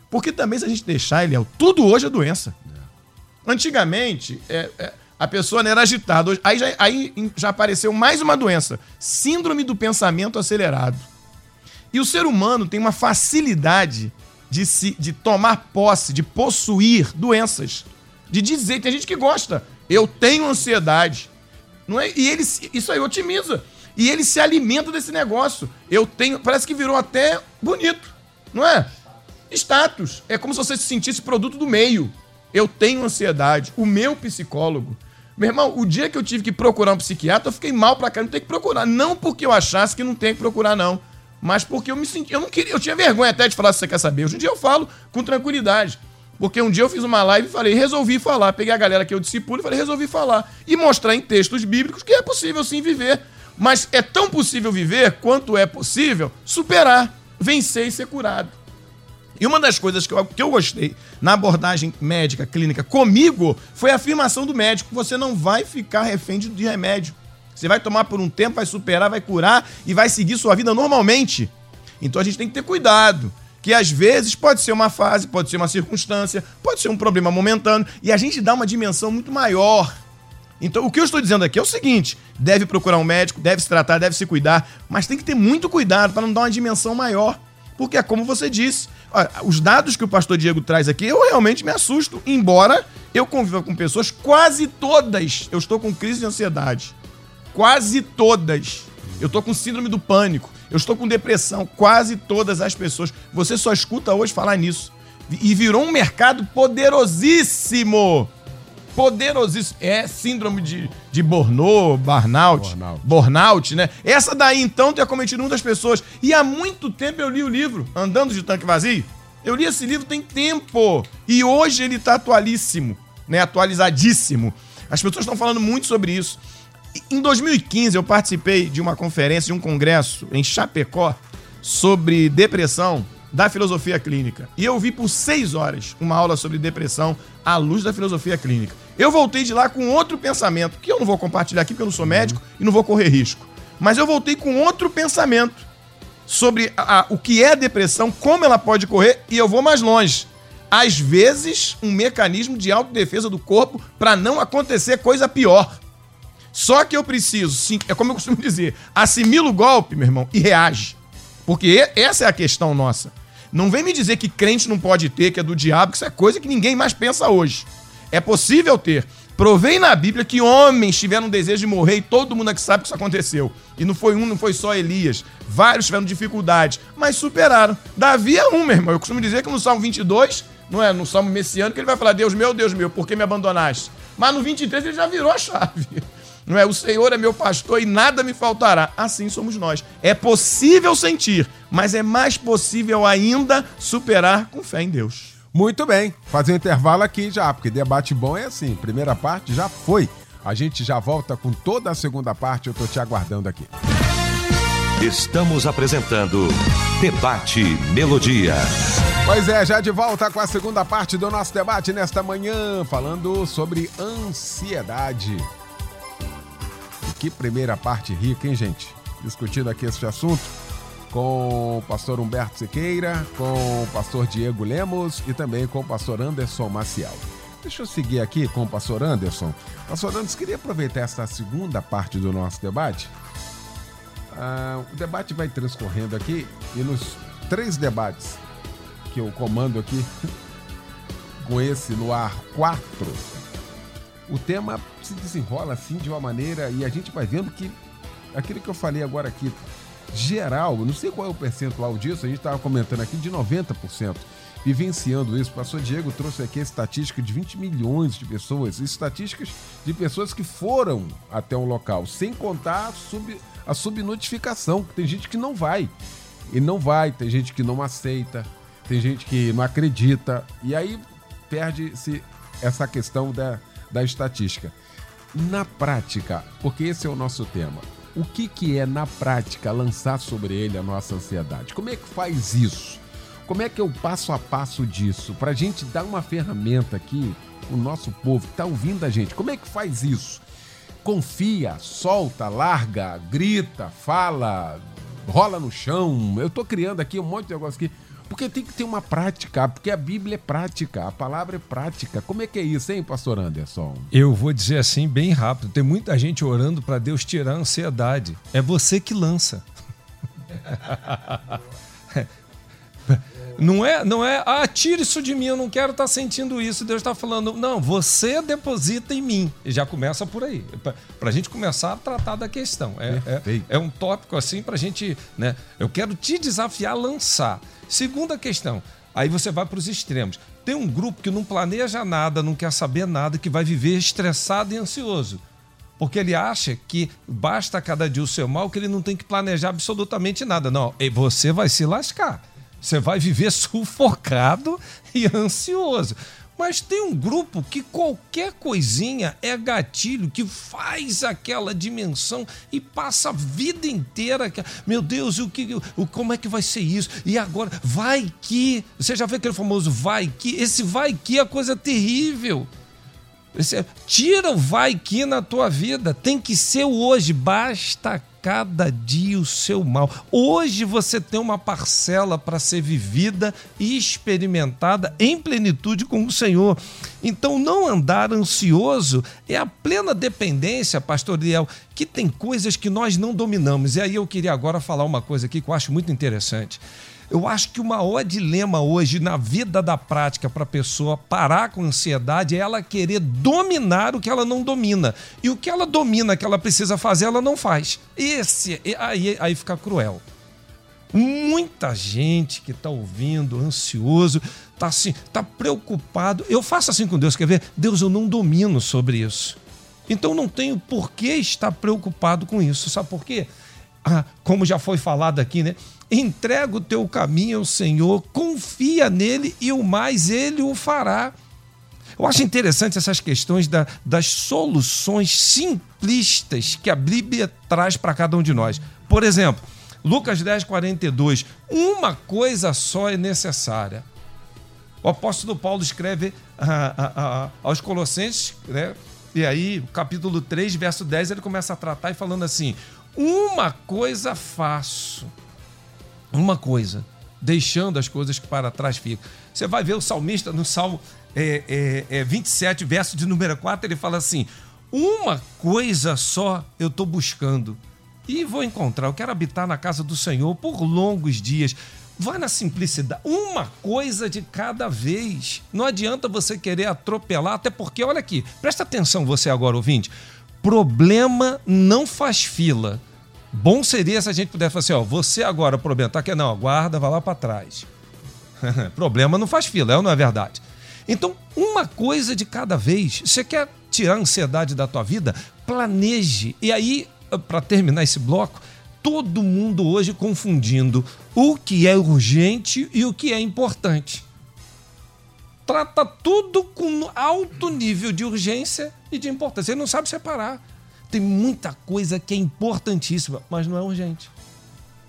Porque também, se a gente deixar, ele é tudo hoje é doença. É. Antigamente, é, é, a pessoa era agitada. Aí já, aí já apareceu mais uma doença: síndrome do pensamento acelerado. E o ser humano tem uma facilidade de, se, de tomar posse, de possuir doenças. De dizer, tem gente que gosta, eu tenho ansiedade. Não é? E ele, isso aí otimiza. E ele se alimenta desse negócio. Eu tenho. Parece que virou até bonito, não é? Status. É como se você se sentisse produto do meio. Eu tenho ansiedade. O meu psicólogo meu irmão, o dia que eu tive que procurar um psiquiatra, eu fiquei mal pra não tem que procurar. Não porque eu achasse que não tem que procurar, não. Mas porque eu me senti. Eu não queria. Eu tinha vergonha até de falar se você quer saber. Hoje em dia eu falo com tranquilidade. Porque um dia eu fiz uma live e falei, resolvi falar. Peguei a galera que eu discipulo e falei, resolvi falar. E mostrar em textos bíblicos que é possível sim viver. Mas é tão possível viver quanto é possível superar, vencer e ser curado. E uma das coisas que eu, que eu gostei na abordagem médica, clínica comigo, foi a afirmação do médico: você não vai ficar refém de, de remédio. Você vai tomar por um tempo, vai superar, vai curar e vai seguir sua vida normalmente. Então a gente tem que ter cuidado. Que às vezes pode ser uma fase, pode ser uma circunstância, pode ser um problema momentâneo, e a gente dá uma dimensão muito maior. Então, o que eu estou dizendo aqui é o seguinte: deve procurar um médico, deve se tratar, deve se cuidar, mas tem que ter muito cuidado para não dar uma dimensão maior. Porque é como você disse, os dados que o pastor Diego traz aqui, eu realmente me assusto, embora eu conviva com pessoas, quase todas, eu estou com crise de ansiedade. Quase todas. Eu estou com síndrome do pânico. Eu estou com depressão. Quase todas as pessoas. Você só escuta hoje falar nisso. E virou um mercado poderosíssimo. Poderosíssimo. É síndrome de, de Burnout, burnout, burnout, burnout, né? Essa daí, então, tem acometido muitas pessoas. E há muito tempo eu li o livro, Andando de Tanque Vazio. Eu li esse livro tem tempo. E hoje ele está atualíssimo, né? Atualizadíssimo. As pessoas estão falando muito sobre isso. Em 2015, eu participei de uma conferência, de um congresso em Chapecó sobre depressão da filosofia clínica. E eu vi por seis horas uma aula sobre depressão à luz da filosofia clínica. Eu voltei de lá com outro pensamento, que eu não vou compartilhar aqui porque eu não sou médico e não vou correr risco. Mas eu voltei com outro pensamento sobre a, a, o que é depressão, como ela pode correr, e eu vou mais longe. Às vezes, um mecanismo de autodefesa do corpo para não acontecer coisa pior. Só que eu preciso, sim, é como eu costumo dizer, assimila o golpe, meu irmão, e reage. Porque essa é a questão nossa. Não vem me dizer que crente não pode ter, que é do diabo, que isso é coisa que ninguém mais pensa hoje. É possível ter. Provei na Bíblia que homens tiveram desejo de morrer e todo mundo aqui sabe que isso aconteceu. E não foi um, não foi só Elias. Vários tiveram dificuldades, mas superaram. Davi é um, meu irmão. Eu costumo dizer que no Salmo 22, não é no Salmo messiânico, ele vai falar: Deus meu, Deus meu, por que me abandonaste? Mas no 23 ele já virou a chave. Não é? O Senhor é meu pastor e nada me faltará. Assim somos nós. É possível sentir, mas é mais possível ainda superar com fé em Deus. Muito bem. Fazer um intervalo aqui já, porque debate bom é assim. Primeira parte já foi. A gente já volta com toda a segunda parte. Eu tô te aguardando aqui. Estamos apresentando Debate Melodia. Pois é, já de volta com a segunda parte do nosso debate nesta manhã, falando sobre ansiedade. Que primeira parte rica, hein, gente? Discutindo aqui este assunto com o pastor Humberto Siqueira, com o pastor Diego Lemos e também com o pastor Anderson Maciel. Deixa eu seguir aqui com o pastor Anderson. Pastor Anderson, queria aproveitar essa segunda parte do nosso debate. Ah, o debate vai transcorrendo aqui e nos três debates que eu comando aqui, com esse no ar 4, o tema se desenrola assim de uma maneira e a gente vai vendo que aquilo que eu falei agora aqui, geral, não sei qual é o percentual disso, a gente estava comentando aqui de 90%. Vivenciando isso, o pastor Diego trouxe aqui a estatística de 20 milhões de pessoas, estatísticas de pessoas que foram até um local, sem contar a, sub, a subnotificação, que tem gente que não vai. E não vai, tem gente que não aceita, tem gente que não acredita, e aí perde-se essa questão da, da estatística. Na prática, porque esse é o nosso tema, o que, que é na prática lançar sobre ele a nossa ansiedade? Como é que faz isso? Como é que é o passo a passo disso? Para a gente dar uma ferramenta aqui, o nosso povo que está ouvindo a gente, como é que faz isso? Confia, solta, larga, grita, fala, rola no chão. Eu estou criando aqui um monte de negócio aqui porque tem que ter uma prática, porque a Bíblia é prática, a palavra é prática. Como é que é isso, hein, pastor Anderson? Eu vou dizer assim bem rápido. Tem muita gente orando para Deus tirar a ansiedade. É você que lança. Não é, não é, ah, tira isso de mim, eu não quero estar tá sentindo isso. Deus está falando, não, você deposita em mim. E já começa por aí, para a gente começar a tratar da questão. É, é, é um tópico assim para a gente, né? Eu quero te desafiar a lançar. Segunda questão, aí você vai para os extremos. Tem um grupo que não planeja nada, não quer saber nada, que vai viver estressado e ansioso. Porque ele acha que basta cada dia o seu mal, que ele não tem que planejar absolutamente nada. Não, e você vai se lascar. Você vai viver sufocado e ansioso. Mas tem um grupo que qualquer coisinha é gatilho, que faz aquela dimensão e passa a vida inteira. Meu Deus, o que, o, como é que vai ser isso? E agora, vai que. Você já vê aquele famoso vai que? Esse vai que é coisa terrível. Esse, tira o vai que na tua vida. Tem que ser o hoje. Basta cada dia o seu mal. Hoje você tem uma parcela para ser vivida e experimentada em plenitude com o Senhor. Então, não andar ansioso é a plena dependência, pastor Liel, que tem coisas que nós não dominamos. E aí eu queria agora falar uma coisa aqui que eu acho muito interessante. Eu acho que o maior dilema hoje na vida da prática para a pessoa parar com ansiedade é ela querer dominar o que ela não domina. E o que ela domina, que ela precisa fazer, ela não faz. Esse aí, aí fica cruel. Muita gente que está ouvindo, ansioso, está assim, tá preocupado. Eu faço assim com Deus, quer ver? Deus, eu não domino sobre isso. Então não tenho por que estar preocupado com isso. Sabe por quê? Ah, como já foi falado aqui, né? Entrega o teu caminho ao Senhor, confia nele e o mais ele o fará. Eu acho interessante essas questões da, das soluções simplistas que a Bíblia traz para cada um de nós. Por exemplo, Lucas 10, 42. Uma coisa só é necessária. O apóstolo Paulo escreve a, a, a, aos Colossenses, né? e aí, capítulo 3, verso 10, ele começa a tratar e falando assim: Uma coisa faço uma coisa, deixando as coisas que para trás ficam. Você vai ver o salmista no Salmo é, é, é 27, verso de número 4, ele fala assim: Uma coisa só eu estou buscando e vou encontrar. Eu quero habitar na casa do Senhor por longos dias. Vai na simplicidade, uma coisa de cada vez. Não adianta você querer atropelar, até porque, olha aqui, presta atenção você agora, ouvinte. Problema não faz fila. Bom seria se a gente pudesse falar assim: ó, você agora, o problema tá que não, aguarda, vai lá para trás. problema não faz fila, é não é verdade? Então, uma coisa de cada vez. Você quer tirar a ansiedade da tua vida? Planeje. E aí, para terminar esse bloco, todo mundo hoje confundindo o que é urgente e o que é importante. Trata tudo com alto nível de urgência e de importância. Ele não sabe separar. Tem muita coisa que é importantíssima, mas não é urgente.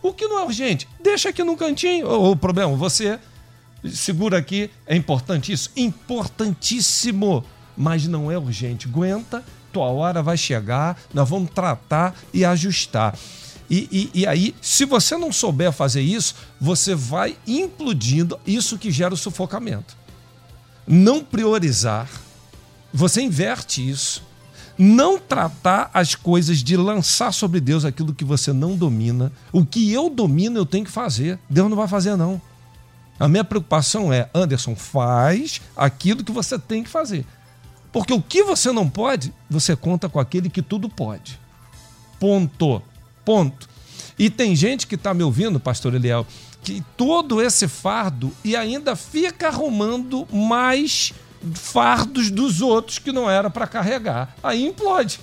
O que não é urgente? Deixa aqui no cantinho. O, o problema, você segura aqui, é importante isso? Importantíssimo, mas não é urgente. Aguenta, tua hora vai chegar, nós vamos tratar e ajustar. E, e, e, aí, se você não souber fazer isso, você vai implodindo isso que gera o sufocamento. Não priorizar, você inverte isso não tratar as coisas de lançar sobre Deus aquilo que você não domina. O que eu domino, eu tenho que fazer. Deus não vai fazer, não. A minha preocupação é, Anderson, faz aquilo que você tem que fazer. Porque o que você não pode, você conta com aquele que tudo pode. Ponto. Ponto. E tem gente que está me ouvindo, pastor Eliel, que todo esse fardo e ainda fica arrumando mais fardos dos outros que não era para carregar. Aí implode.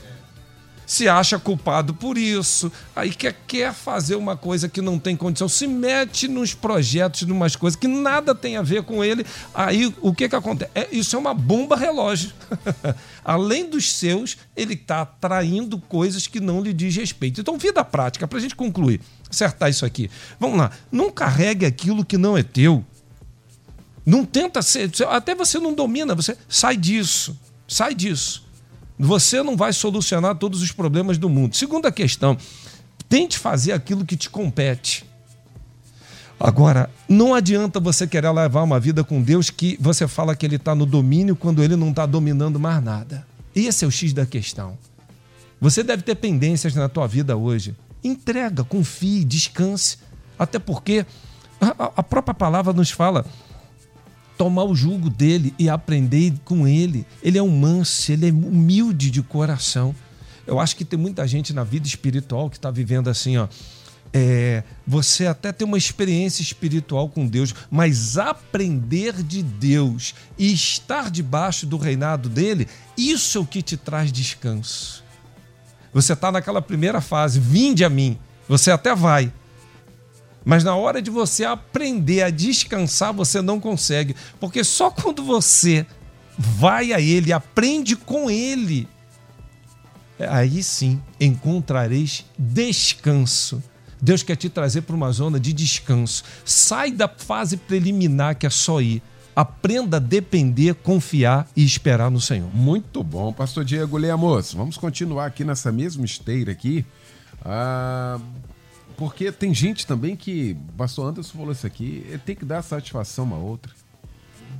Se acha culpado por isso, aí quer, quer fazer uma coisa que não tem condição, se mete nos projetos, em umas coisas que nada tem a ver com ele. Aí o que, que acontece? É, isso é uma bomba relógio. Além dos seus, ele está atraindo coisas que não lhe diz respeito. Então, vida prática, para a gente concluir, acertar isso aqui. Vamos lá. Não carregue aquilo que não é teu. Não tenta ser. Até você não domina, você sai disso. Sai disso. Você não vai solucionar todos os problemas do mundo. Segunda questão, tente fazer aquilo que te compete. Agora, não adianta você querer levar uma vida com Deus que você fala que ele está no domínio quando ele não está dominando mais nada. Esse é o X da questão. Você deve ter pendências na tua vida hoje. Entrega, confie, descanse. Até porque a própria palavra nos fala tomar o jugo dele e aprender com ele. Ele é um manso, ele é humilde de coração. Eu acho que tem muita gente na vida espiritual que está vivendo assim, ó. É, você até tem uma experiência espiritual com Deus, mas aprender de Deus e estar debaixo do reinado dele, isso é o que te traz descanso. Você está naquela primeira fase, vinde a mim. Você até vai, mas na hora de você aprender a descansar, você não consegue. Porque só quando você vai a ele, aprende com ele. Aí sim encontrareis descanso. Deus quer te trazer para uma zona de descanso. Sai da fase preliminar que é só ir. Aprenda a depender, confiar e esperar no Senhor. Muito bom, Pastor Diego Lemos. Vamos continuar aqui nessa mesma esteira aqui. Ah, porque tem gente também que, Pastor Anderson falou isso aqui, ele tem que dar satisfação uma outra.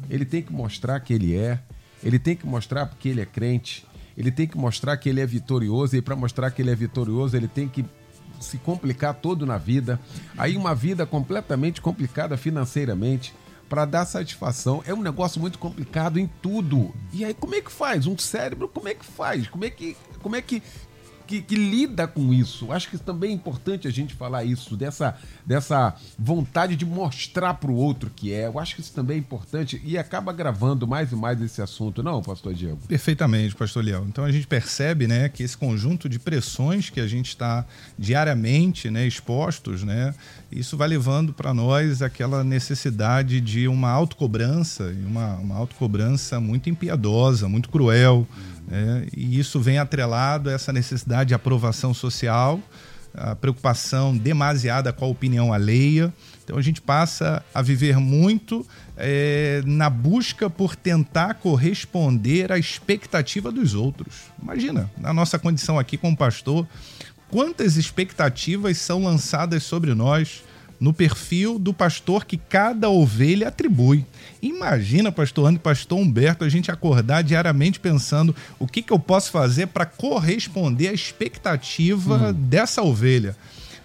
Ele tem que mostrar que ele é. Ele tem que mostrar porque ele é crente. Ele tem que mostrar que ele é vitorioso. E para mostrar que ele é vitorioso, ele tem que se complicar todo na vida. Aí uma vida completamente complicada financeiramente para dar satisfação. É um negócio muito complicado em tudo. E aí como é que faz? Um cérebro como é que faz? Como é que como é que que, que, lida com isso. Acho que também é importante a gente falar isso, dessa, dessa vontade de mostrar para o outro que é. Eu acho que isso também é importante e acaba gravando mais e mais esse assunto, não, pastor Diego? Perfeitamente, pastor Leão. Então a gente percebe né, que esse conjunto de pressões que a gente está diariamente né, expostos, né, isso vai levando para nós aquela necessidade de uma autocobrança, uma, uma autocobrança muito impiedosa, muito cruel. Né? E isso vem atrelado a essa necessidade de aprovação social, a preocupação demasiada com a opinião alheia. Então a gente passa a viver muito é, na busca por tentar corresponder à expectativa dos outros. Imagina, na nossa condição aqui como pastor, quantas expectativas são lançadas sobre nós no perfil do pastor que cada ovelha atribui. Imagina, pastor André e pastor Humberto, a gente acordar diariamente pensando o que, que eu posso fazer para corresponder à expectativa hum. dessa ovelha.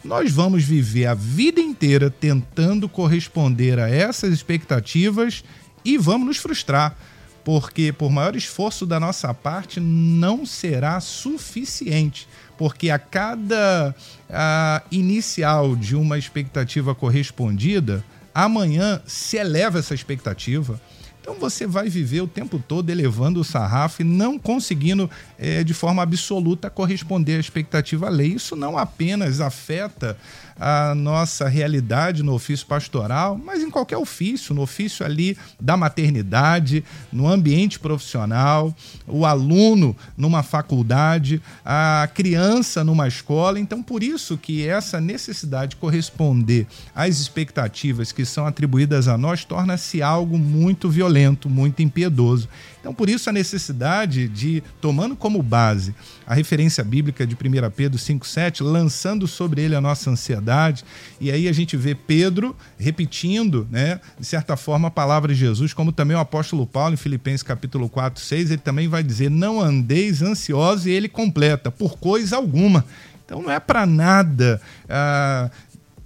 Nós vamos viver a vida inteira tentando corresponder a essas expectativas e vamos nos frustrar porque por maior esforço da nossa parte não será suficiente porque a cada a, inicial de uma expectativa correspondida, amanhã se eleva essa expectativa. Então você vai viver o tempo todo elevando o sarrafo e não conseguindo é, de forma absoluta corresponder à expectativa lei. Isso não apenas afeta a nossa realidade no ofício pastoral, mas em qualquer ofício, no ofício ali da maternidade, no ambiente profissional, o aluno numa faculdade, a criança numa escola. Então, por isso que essa necessidade de corresponder às expectativas que são atribuídas a nós torna-se algo muito violento, muito impiedoso. Então, por isso, a necessidade de, tomando como base a referência bíblica de 1 Pedro 5,7, lançando sobre ele a nossa ansiedade. E aí a gente vê Pedro repetindo, né, de certa forma, a palavra de Jesus, como também o apóstolo Paulo, em Filipenses capítulo 4, 6, ele também vai dizer: Não andeis ansiosos, e ele completa, por coisa alguma. Então não é para nada ah,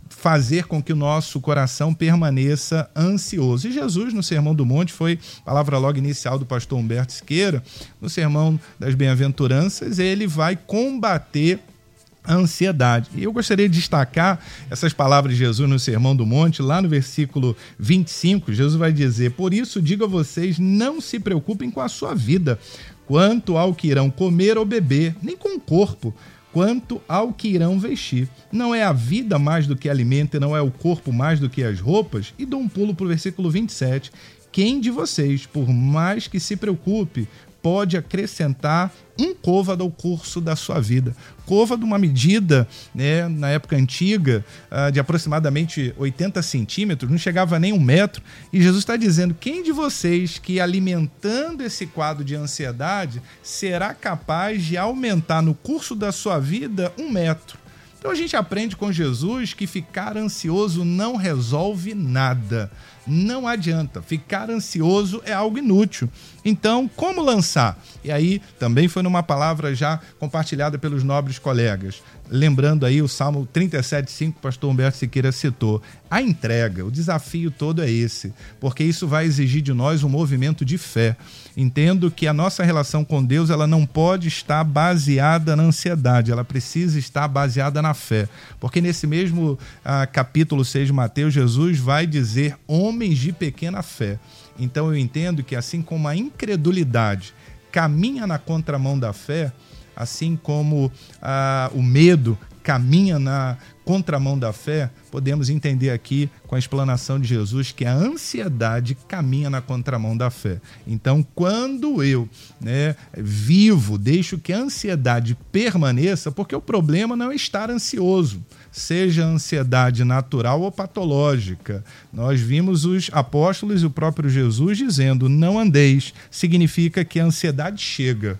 fazer com que o nosso coração permaneça ansioso. E Jesus, no Sermão do Monte, foi palavra logo inicial do pastor Humberto Siqueira, no Sermão das Bem-aventuranças, ele vai combater a ansiedade. E eu gostaria de destacar essas palavras de Jesus no Sermão do Monte, lá no versículo 25, Jesus vai dizer: Por isso digo a vocês, não se preocupem com a sua vida, quanto ao que irão comer ou beber, nem com o corpo quanto ao que irão vestir. Não é a vida mais do que alimento e não é o corpo mais do que as roupas? E dou um pulo para o versículo 27. Quem de vocês, por mais que se preocupe, pode acrescentar um côvado ao curso da sua vida. Côvado, uma medida, né, na época antiga, uh, de aproximadamente 80 centímetros, não chegava nem um metro. E Jesus está dizendo: quem de vocês que alimentando esse quadro de ansiedade será capaz de aumentar no curso da sua vida um metro? Então a gente aprende com Jesus que ficar ansioso não resolve nada. Não adianta. Ficar ansioso é algo inútil. Então, como lançar? E aí, também foi numa palavra já compartilhada pelos nobres colegas. Lembrando aí o Salmo 37,5 que o pastor Humberto Siqueira citou. A entrega, o desafio todo é esse, porque isso vai exigir de nós um movimento de fé. Entendo que a nossa relação com Deus ela não pode estar baseada na ansiedade, ela precisa estar baseada na fé. Porque nesse mesmo ah, capítulo 6 de Mateus, Jesus vai dizer: homens de pequena fé. Então eu entendo que assim como a incredulidade caminha na contramão da fé, assim como ah, o medo caminha na contramão da fé, podemos entender aqui com a explanação de Jesus que a ansiedade caminha na contramão da fé. Então, quando eu né, vivo, deixo que a ansiedade permaneça, porque o problema não é estar ansioso, seja ansiedade natural ou patológica. Nós vimos os apóstolos e o próprio Jesus dizendo: não andeis, significa que a ansiedade chega.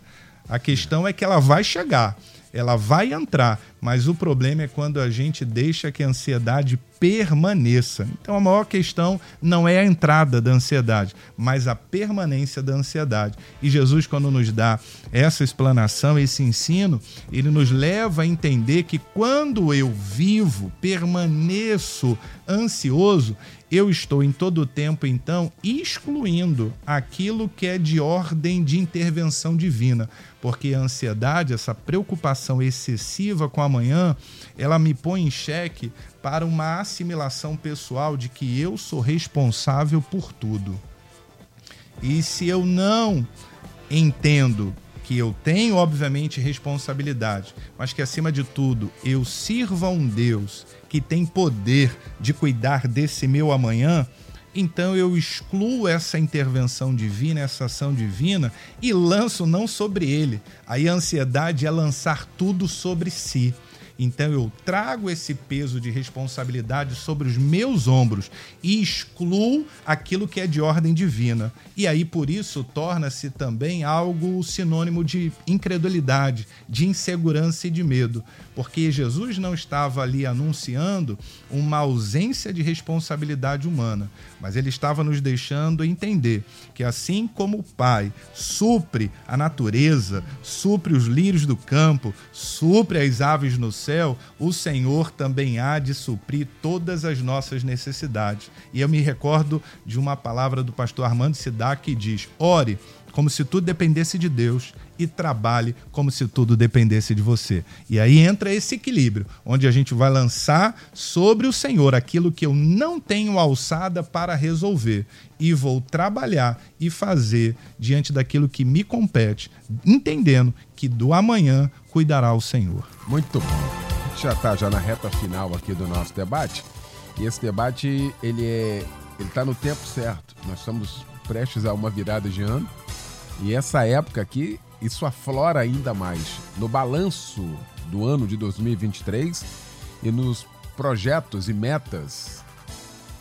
A questão é que ela vai chegar ela vai entrar, mas o problema é quando a gente deixa que a ansiedade permaneça. Então a maior questão não é a entrada da ansiedade, mas a permanência da ansiedade. E Jesus, quando nos dá essa explanação, esse ensino, ele nos leva a entender que quando eu vivo, permaneço ansioso, eu estou em todo o tempo, então, excluindo aquilo que é de ordem de intervenção divina. Porque a ansiedade, essa preocupação excessiva com amanhã, ela me põe em xeque para uma assimilação pessoal de que eu sou responsável por tudo. E se eu não entendo que eu tenho, obviamente, responsabilidade, mas que, acima de tudo, eu sirva a um Deus que tem poder de cuidar desse meu amanhã, então eu excluo essa intervenção divina, essa ação divina e lanço não sobre ele. Aí a ansiedade é lançar tudo sobre si. Então eu trago esse peso de responsabilidade sobre os meus ombros e excluo aquilo que é de ordem divina. E aí por isso torna-se também algo sinônimo de incredulidade, de insegurança e de medo, porque Jesus não estava ali anunciando uma ausência de responsabilidade humana, mas ele estava nos deixando entender que assim como o Pai supre a natureza, supre os lírios do campo, supre as aves no céu, o Senhor também há de suprir todas as nossas necessidades. E eu me recordo de uma palavra do pastor Armando Sidá que diz: ore como se tudo dependesse de Deus e trabalhe como se tudo dependesse de você. E aí entra esse equilíbrio, onde a gente vai lançar sobre o Senhor aquilo que eu não tenho alçada para resolver e vou trabalhar e fazer diante daquilo que me compete, entendendo que do amanhã cuidará o Senhor. Muito bom. Já está já na reta final aqui do nosso debate. E esse debate ele é ele está no tempo certo. Nós estamos prestes a uma virada de ano. E essa época aqui isso aflora ainda mais no balanço do ano de 2023 e nos projetos e metas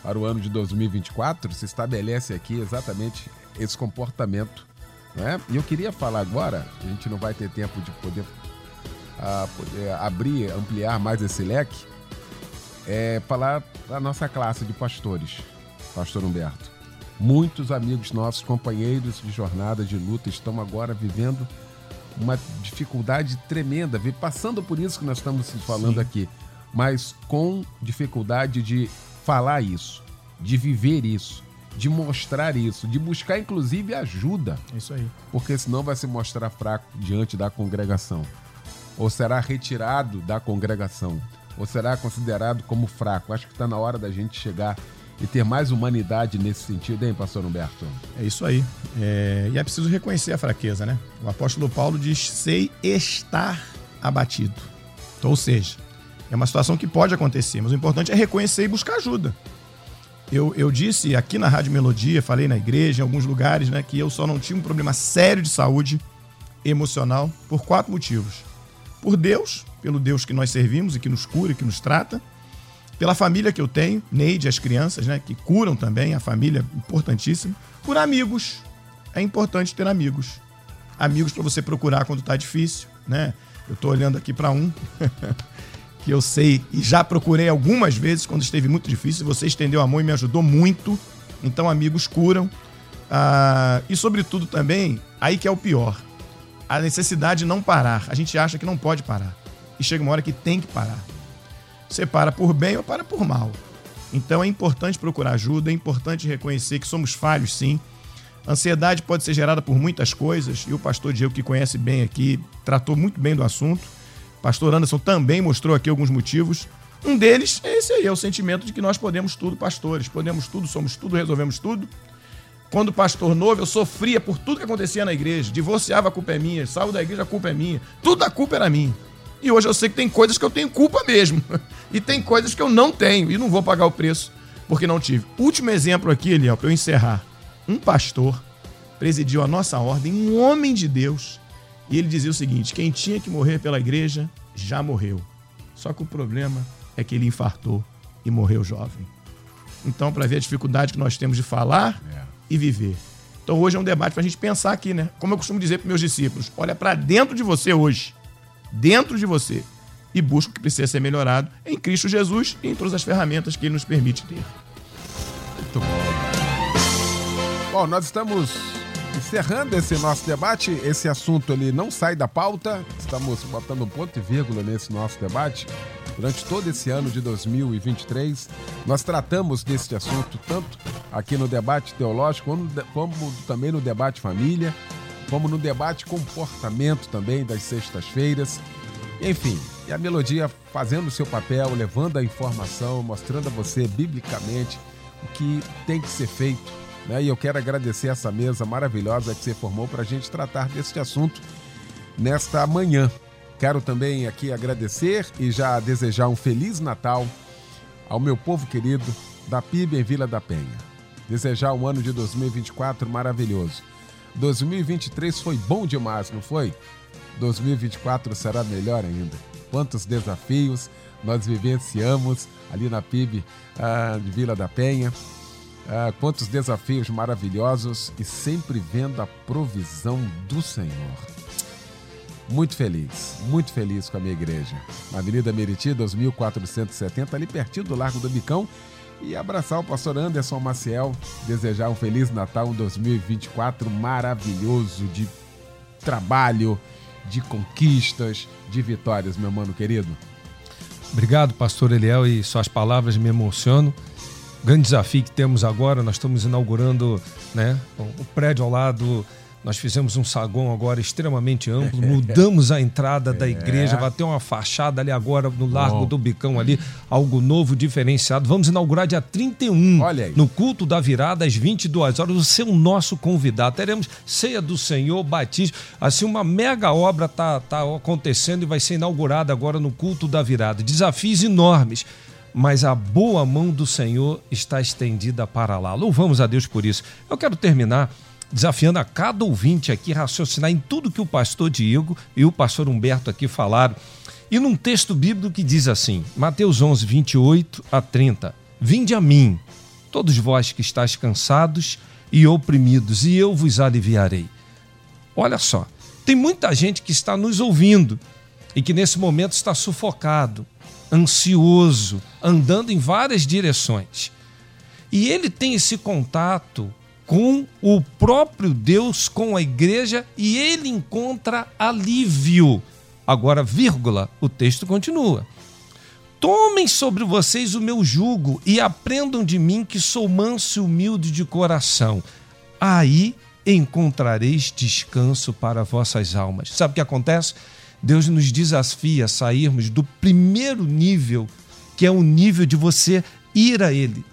para o ano de 2024 se estabelece aqui exatamente esse comportamento. Né? E eu queria falar agora, a gente não vai ter tempo de poder, uh, poder abrir, ampliar mais esse leque, é falar da nossa classe de pastores, Pastor Humberto. Muitos amigos nossos, companheiros de jornada de luta, estão agora vivendo uma dificuldade tremenda, passando por isso que nós estamos falando Sim. aqui, mas com dificuldade de falar isso, de viver isso, de mostrar isso, de buscar inclusive ajuda. Isso aí. Porque senão vai se mostrar fraco diante da congregação. Ou será retirado da congregação. Ou será considerado como fraco. Acho que está na hora da gente chegar e ter mais humanidade nesse sentido, hein, pastor Humberto? É isso aí. É... E é preciso reconhecer a fraqueza, né? O apóstolo Paulo diz: sei estar abatido. Então, ou seja, é uma situação que pode acontecer, mas o importante é reconhecer e buscar ajuda. Eu, eu disse aqui na Rádio Melodia, falei na igreja, em alguns lugares, né, que eu só não tinha um problema sério de saúde emocional por quatro motivos. Por Deus, pelo Deus que nós servimos e que nos cura e que nos trata pela família que eu tenho, Neide, as crianças, né, que curam também, a família importantíssima, por amigos. É importante ter amigos. Amigos para você procurar quando está difícil, né? Eu estou olhando aqui para um que eu sei e já procurei algumas vezes quando esteve muito difícil. Você estendeu a mão e me ajudou muito. Então, amigos curam. Ah, e, sobretudo, também, aí que é o pior: a necessidade de não parar. A gente acha que não pode parar. E chega uma hora que tem que parar. Você para por bem ou para por mal. Então é importante procurar ajuda, é importante reconhecer que somos falhos, sim. Ansiedade pode ser gerada por muitas coisas, e o pastor Diego, que conhece bem aqui, tratou muito bem do assunto. O pastor Anderson também mostrou aqui alguns motivos. Um deles é esse aí, é o sentimento de que nós podemos tudo, pastores. Podemos tudo, somos tudo, resolvemos tudo. Quando pastor novo, eu sofria por tudo que acontecia na igreja. Divorciava, a culpa é minha. Salvo da igreja, a culpa é minha. Tudo a culpa era minha. E hoje eu sei que tem coisas que eu tenho culpa mesmo. E tem coisas que eu não tenho e não vou pagar o preço porque não tive. Último exemplo aqui, Eliel, para eu encerrar. Um pastor presidiu a nossa ordem, um homem de Deus, e ele dizia o seguinte: quem tinha que morrer pela igreja já morreu. Só que o problema é que ele infartou e morreu jovem. Então, para ver a dificuldade que nós temos de falar é. e viver. Então, hoje é um debate para a gente pensar aqui, né? Como eu costumo dizer para meus discípulos: olha para dentro de você hoje. Dentro de você e busca o que precisa ser melhorado em Cristo Jesus e em todas as ferramentas que Ele nos permite ter. Muito bom. Bom, nós estamos encerrando esse nosso debate. Esse assunto ele não sai da pauta. Estamos botando ponto e vírgula nesse nosso debate. Durante todo esse ano de 2023, nós tratamos desse assunto tanto aqui no debate teológico, como também no debate família, como no debate comportamento também das sextas-feiras. Enfim, e a melodia fazendo o seu papel, levando a informação, mostrando a você biblicamente o que tem que ser feito. Né? E eu quero agradecer essa mesa maravilhosa que você formou para a gente tratar deste assunto nesta manhã. Quero também aqui agradecer e já desejar um Feliz Natal ao meu povo querido da PIB em Vila da Penha. Desejar um ano de 2024 maravilhoso. 2023 foi bom demais, não foi? 2024 será melhor ainda quantos desafios nós vivenciamos ali na PIB ah, de Vila da Penha. Ah, quantos desafios maravilhosos e sempre vendo a provisão do Senhor. Muito feliz, muito feliz com a minha igreja. Na Avenida Meriti, 2470, ali pertinho do Largo do Bicão. E abraçar o pastor Anderson Maciel, desejar um Feliz Natal, um 2024 maravilhoso de trabalho, de conquistas, de vitórias, meu mano querido. Obrigado, pastor Eliel, e suas palavras me emocionam. Grande desafio que temos agora, nós estamos inaugurando né, o prédio ao lado nós fizemos um saguão agora extremamente amplo, mudamos a entrada da igreja, é. vai ter uma fachada ali agora no Largo Bom. do Bicão ali, algo novo, diferenciado. Vamos inaugurar dia 31, no culto da virada, às 22 horas. Você é o nosso convidado. Teremos ceia do Senhor, batismo. Assim, uma mega obra está tá acontecendo e vai ser inaugurada agora no culto da virada. Desafios enormes mas a boa mão do Senhor está estendida para lá. Louvamos a Deus por isso. Eu quero terminar desafiando a cada ouvinte aqui raciocinar em tudo que o pastor Diego e o pastor Humberto aqui falaram. E num texto bíblico que diz assim, Mateus 11, 28 a 30, Vinde a mim, todos vós que estáis cansados e oprimidos, e eu vos aliviarei. Olha só, tem muita gente que está nos ouvindo e que nesse momento está sufocado, ansioso, andando em várias direções. E ele tem esse contato com o próprio Deus, com a igreja, e ele encontra alívio. Agora, vírgula, o texto continua. Tomem sobre vocês o meu jugo e aprendam de mim que sou manso e humilde de coração. Aí encontrareis descanso para vossas almas. Sabe o que acontece? Deus nos desafia a sairmos do primeiro nível, que é o nível de você ir a Ele,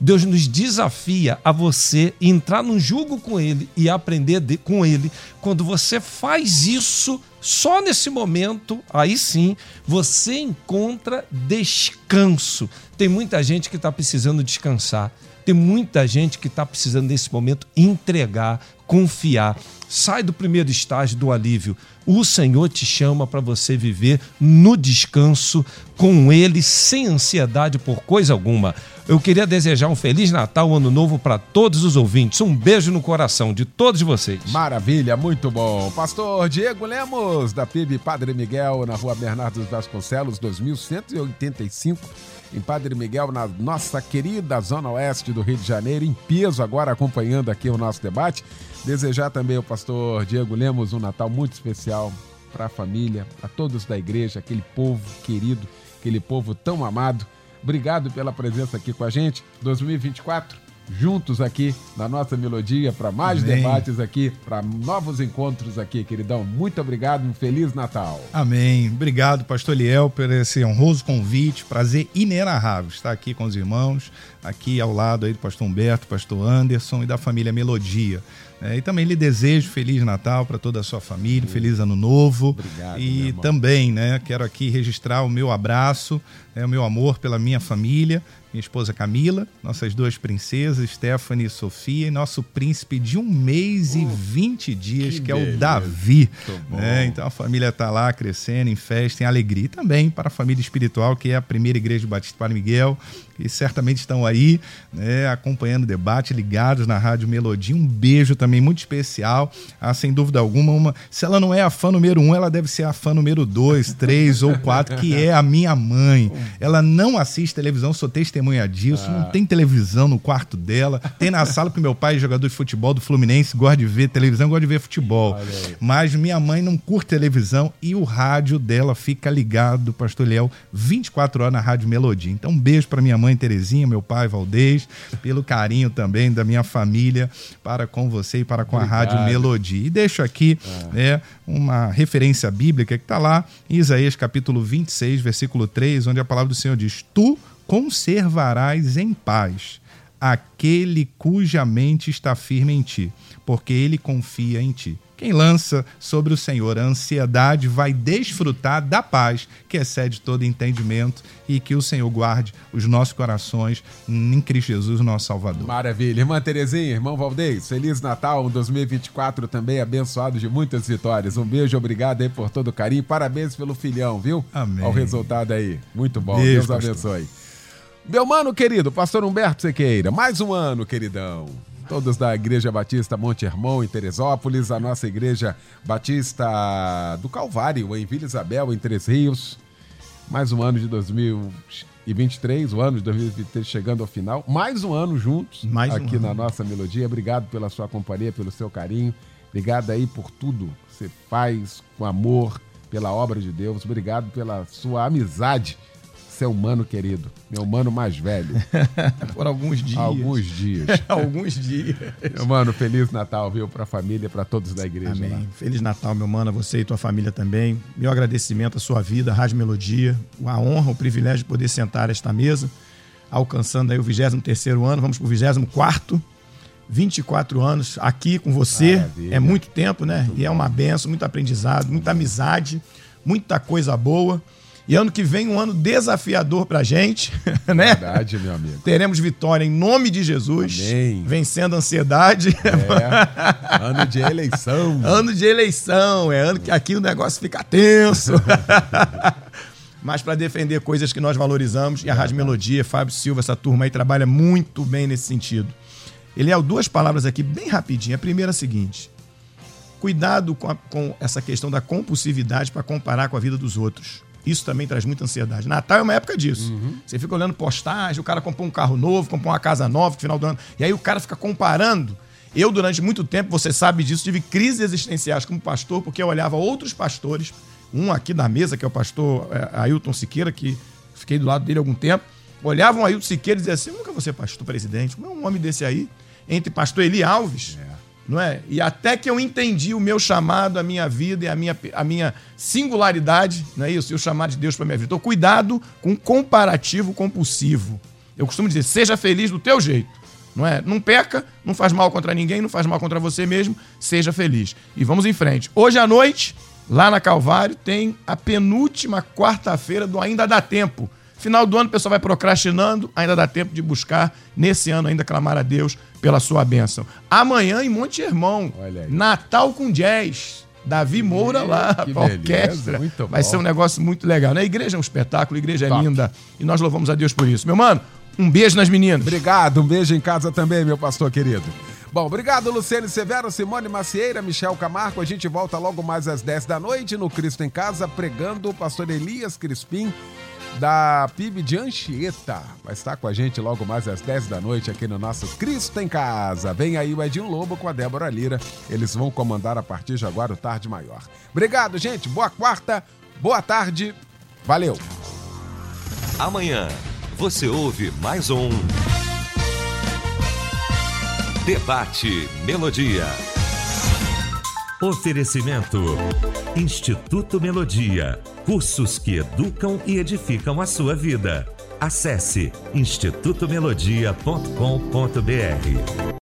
Deus nos desafia a você entrar num julgo com Ele e aprender de, com Ele. Quando você faz isso, só nesse momento, aí sim, você encontra descanso. Tem muita gente que está precisando descansar. Tem muita gente que está precisando nesse momento entregar, confiar. Sai do primeiro estágio do alívio. O Senhor te chama para você viver no descanso com Ele, sem ansiedade por coisa alguma. Eu queria desejar um Feliz Natal, Ano Novo para todos os ouvintes. Um beijo no coração de todos vocês. Maravilha, muito bom. Pastor Diego Lemos, da PIB Padre Miguel, na rua Bernardo Vasconcelos, 2185 em Padre Miguel, na nossa querida Zona Oeste do Rio de Janeiro, em peso agora acompanhando aqui o nosso debate. Desejar também ao pastor Diego Lemos um Natal muito especial para a família, a todos da igreja, aquele povo querido, aquele povo tão amado. Obrigado pela presença aqui com a gente. 2024 juntos aqui na nossa melodia para mais Amém. debates aqui, para novos encontros aqui, queridão. Muito obrigado, um feliz Natal. Amém. Obrigado, pastor Liel, por esse honroso convite. Prazer inenarrável estar aqui com os irmãos, aqui ao lado aí do pastor Humberto, pastor Anderson e da família Melodia. É, e também lhe desejo Feliz Natal para toda a sua família, Feliz Ano Novo. Obrigado, E também, né, quero aqui registrar o meu abraço, né, o meu amor pela minha família, minha esposa Camila, nossas duas princesas, Stephanie e Sofia, e nosso príncipe de um mês e 20 dias, que que, é o Davi. Né? Então a família está lá crescendo em festa, em alegria. E também para a família espiritual, que é a primeira igreja do Batista Padre Miguel, que certamente estão aí, né, acompanhando o debate, ligados na Rádio Melodia. Um beijo também muito especial. Ah, sem dúvida alguma, uma, se ela não é a fã número um, ela deve ser a fã número dois, três ou quatro, que é a minha mãe. Ela não assiste televisão, sou testemunha disso, não tem televisão no quarto dela. Tem na sala, porque meu pai é jogador de futebol do Fluminense, gosta de ver televisão, gosta de ver futebol. Mas minha mãe não curte televisão e o rádio dela fica ligado, Pastor Léo, 24 horas na Rádio Melodia. Então, um beijo para minha mãe Terezinha, meu pai Valdez, pelo carinho também da minha família para com você e para com a Obrigado. Rádio Melodia. E deixo aqui né, uma referência bíblica que está lá em Isaías capítulo 26, versículo 3, onde a palavra do Senhor diz: Tu conservarás em paz aquele cuja mente está firme em ti, porque ele confia em ti. Quem lança sobre o Senhor a ansiedade vai desfrutar da paz que excede todo entendimento e que o Senhor guarde os nossos corações em Cristo Jesus, nosso Salvador. Maravilha. Irmã Terezinha, irmão Valdez, Feliz Natal, um 2024 também abençoado de muitas vitórias. Um beijo, obrigado aí por todo o carinho. Parabéns pelo filhão, viu? Amém. Olha o resultado aí. Muito bom. Deus pastor. abençoe. Meu mano querido, pastor Humberto Sequeira, mais um ano, queridão. Todos da Igreja Batista Monte Hermon, em Teresópolis, a nossa Igreja Batista do Calvário, em Vila Isabel, em Três Rios. Mais um ano de 2023, o ano de 2023 chegando ao final. Mais um ano juntos Mais um aqui ano. na nossa melodia. Obrigado pela sua companhia, pelo seu carinho. Obrigado aí por tudo que você faz com amor pela obra de Deus. Obrigado pela sua amizade, seu mano querido, meu mano mais velho. Por alguns dias. Alguns dias. alguns dias. Meu mano, Feliz Natal, viu? Pra família, pra todos da igreja. lá. Amém. Feliz Natal, meu mano, a você e tua família também. Meu agradecimento à sua vida, à Rádio Melodia. A honra, o privilégio de poder sentar a esta mesa, alcançando aí o 23º ano, vamos pro 24º. 24 anos aqui com você. Maravilha. É muito tempo, né? e é uma benção, muito aprendizado, muita amizade, muita coisa boa. E ano que vem um ano desafiador pra gente, né? Verdade, meu amigo. Teremos vitória em nome de Jesus, Amém. vencendo a ansiedade. É, ano de eleição. Ano de eleição, é ano que aqui o negócio fica tenso. Mas para defender coisas que nós valorizamos, e a Rádio Melodia, Fábio Silva, essa turma aí trabalha muito bem nesse sentido. Ele é duas palavras aqui bem rapidinho. A primeira é a seguinte: cuidado com, a- com essa questão da compulsividade para comparar com a vida dos outros. Isso também traz muita ansiedade. Natal é uma época disso. Você fica olhando postagem, o cara comprou um carro novo, comprou uma casa nova no final do ano, e aí o cara fica comparando. Eu, durante muito tempo, você sabe disso, tive crises existenciais como pastor, porque eu olhava outros pastores, um aqui da mesa, que é o pastor eh, Ailton Siqueira, que fiquei do lado dele algum tempo, olhavam o Ailton Siqueira e diziam assim: "Eu nunca vou ser pastor presidente. Como é um homem desse aí? Entre pastor Eli Alves não é? E até que eu entendi o meu chamado, a minha vida e a minha, a minha singularidade, não é isso? E o chamado de Deus para minha vida. Então, cuidado com comparativo compulsivo. Eu costumo dizer, seja feliz do teu jeito, não é? Não peca, não faz mal contra ninguém, não faz mal contra você mesmo, seja feliz. E vamos em frente. Hoje à noite, lá na Calvário, tem a penúltima quarta-feira do Ainda Dá Tempo. Final do ano, o pessoal vai procrastinando, ainda dá tempo de buscar, nesse ano ainda clamar a Deus pela sua bênção. Amanhã em Monte aí. Natal com jazz. Davi Moura lá, que orquestra. Vai ser um negócio muito legal. né? A igreja é um espetáculo, a igreja é Top. linda. E nós louvamos a Deus por isso. Meu mano, um beijo nas meninas. Obrigado, um beijo em casa também, meu pastor querido. Bom, obrigado, Luciane Severo, Simone Macieira, Michel Camargo. A gente volta logo mais às 10 da noite no Cristo em Casa, pregando o pastor Elias Crispim, da PIB de Anchieta. Vai estar com a gente logo mais às 10 da noite aqui no nosso Cristo em Casa. Vem aí o Edinho Lobo com a Débora Lira. Eles vão comandar a partir de agora o Tarde Maior. Obrigado, gente. Boa quarta, boa tarde. Valeu. Amanhã você ouve mais um Debate Melodia. Oferecimento Instituto Melodia. Cursos que educam e edificam a sua vida. Acesse institutomelodia.com.br.